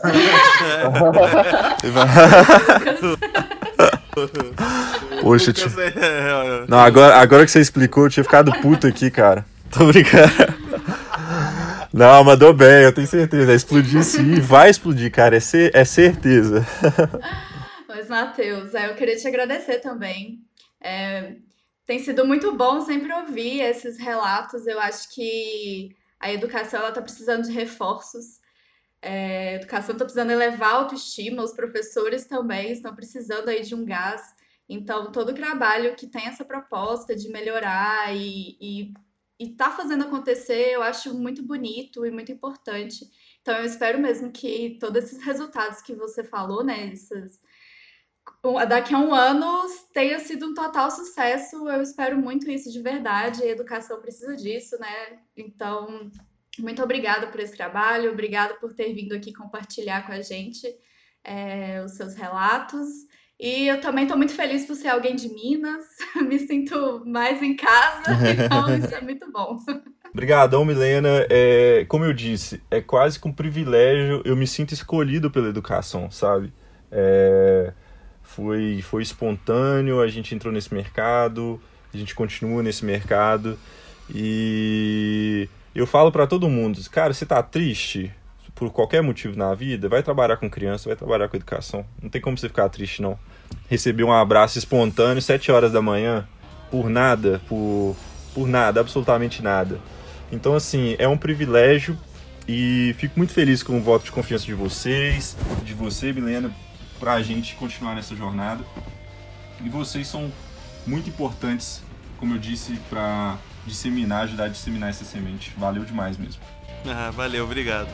Poxa, tio... Não, agora, agora que você explicou, eu tinha ficado puto aqui, cara. Tô brincando. Não, mandou bem, eu tenho certeza. Explodir sim, vai explodir, cara. É, cer é certeza. Mas, Matheus, é, eu queria te agradecer também. É, tem sido muito bom sempre ouvir esses relatos. Eu acho que a educação está precisando de reforços. É, a educação está precisando elevar a autoestima, os professores também estão precisando aí de um gás. Então, todo o trabalho que tem essa proposta de melhorar e está fazendo acontecer, eu acho muito bonito e muito importante. Então, eu espero mesmo que todos esses resultados que você falou, né, essas, daqui a um ano tenha sido um total sucesso. Eu espero muito isso de verdade. A educação precisa disso, né? Então, muito obrigada por esse trabalho, obrigada por ter vindo aqui compartilhar com a gente é, os seus relatos. E eu também estou muito feliz por ser alguém de Minas, me sinto mais em casa, então isso é muito bom. Obrigadão, Milena. É, como eu disse, é quase com um privilégio, eu me sinto escolhido pela educação, sabe? É, foi, foi espontâneo, a gente entrou nesse mercado, a gente continua nesse mercado e eu falo para todo mundo, cara, você tá triste por qualquer motivo na vida, vai trabalhar com criança, vai trabalhar com educação. Não tem como você ficar triste não. Receber um abraço espontâneo sete horas da manhã por nada, por por nada, absolutamente nada. Então assim, é um privilégio e fico muito feliz com o voto de confiança de vocês, de você, Milena, para a gente continuar nessa jornada. E vocês são muito importantes, como eu disse, para disseminar, ajudar a disseminar essa semente. Valeu demais mesmo. Ah, valeu, obrigado.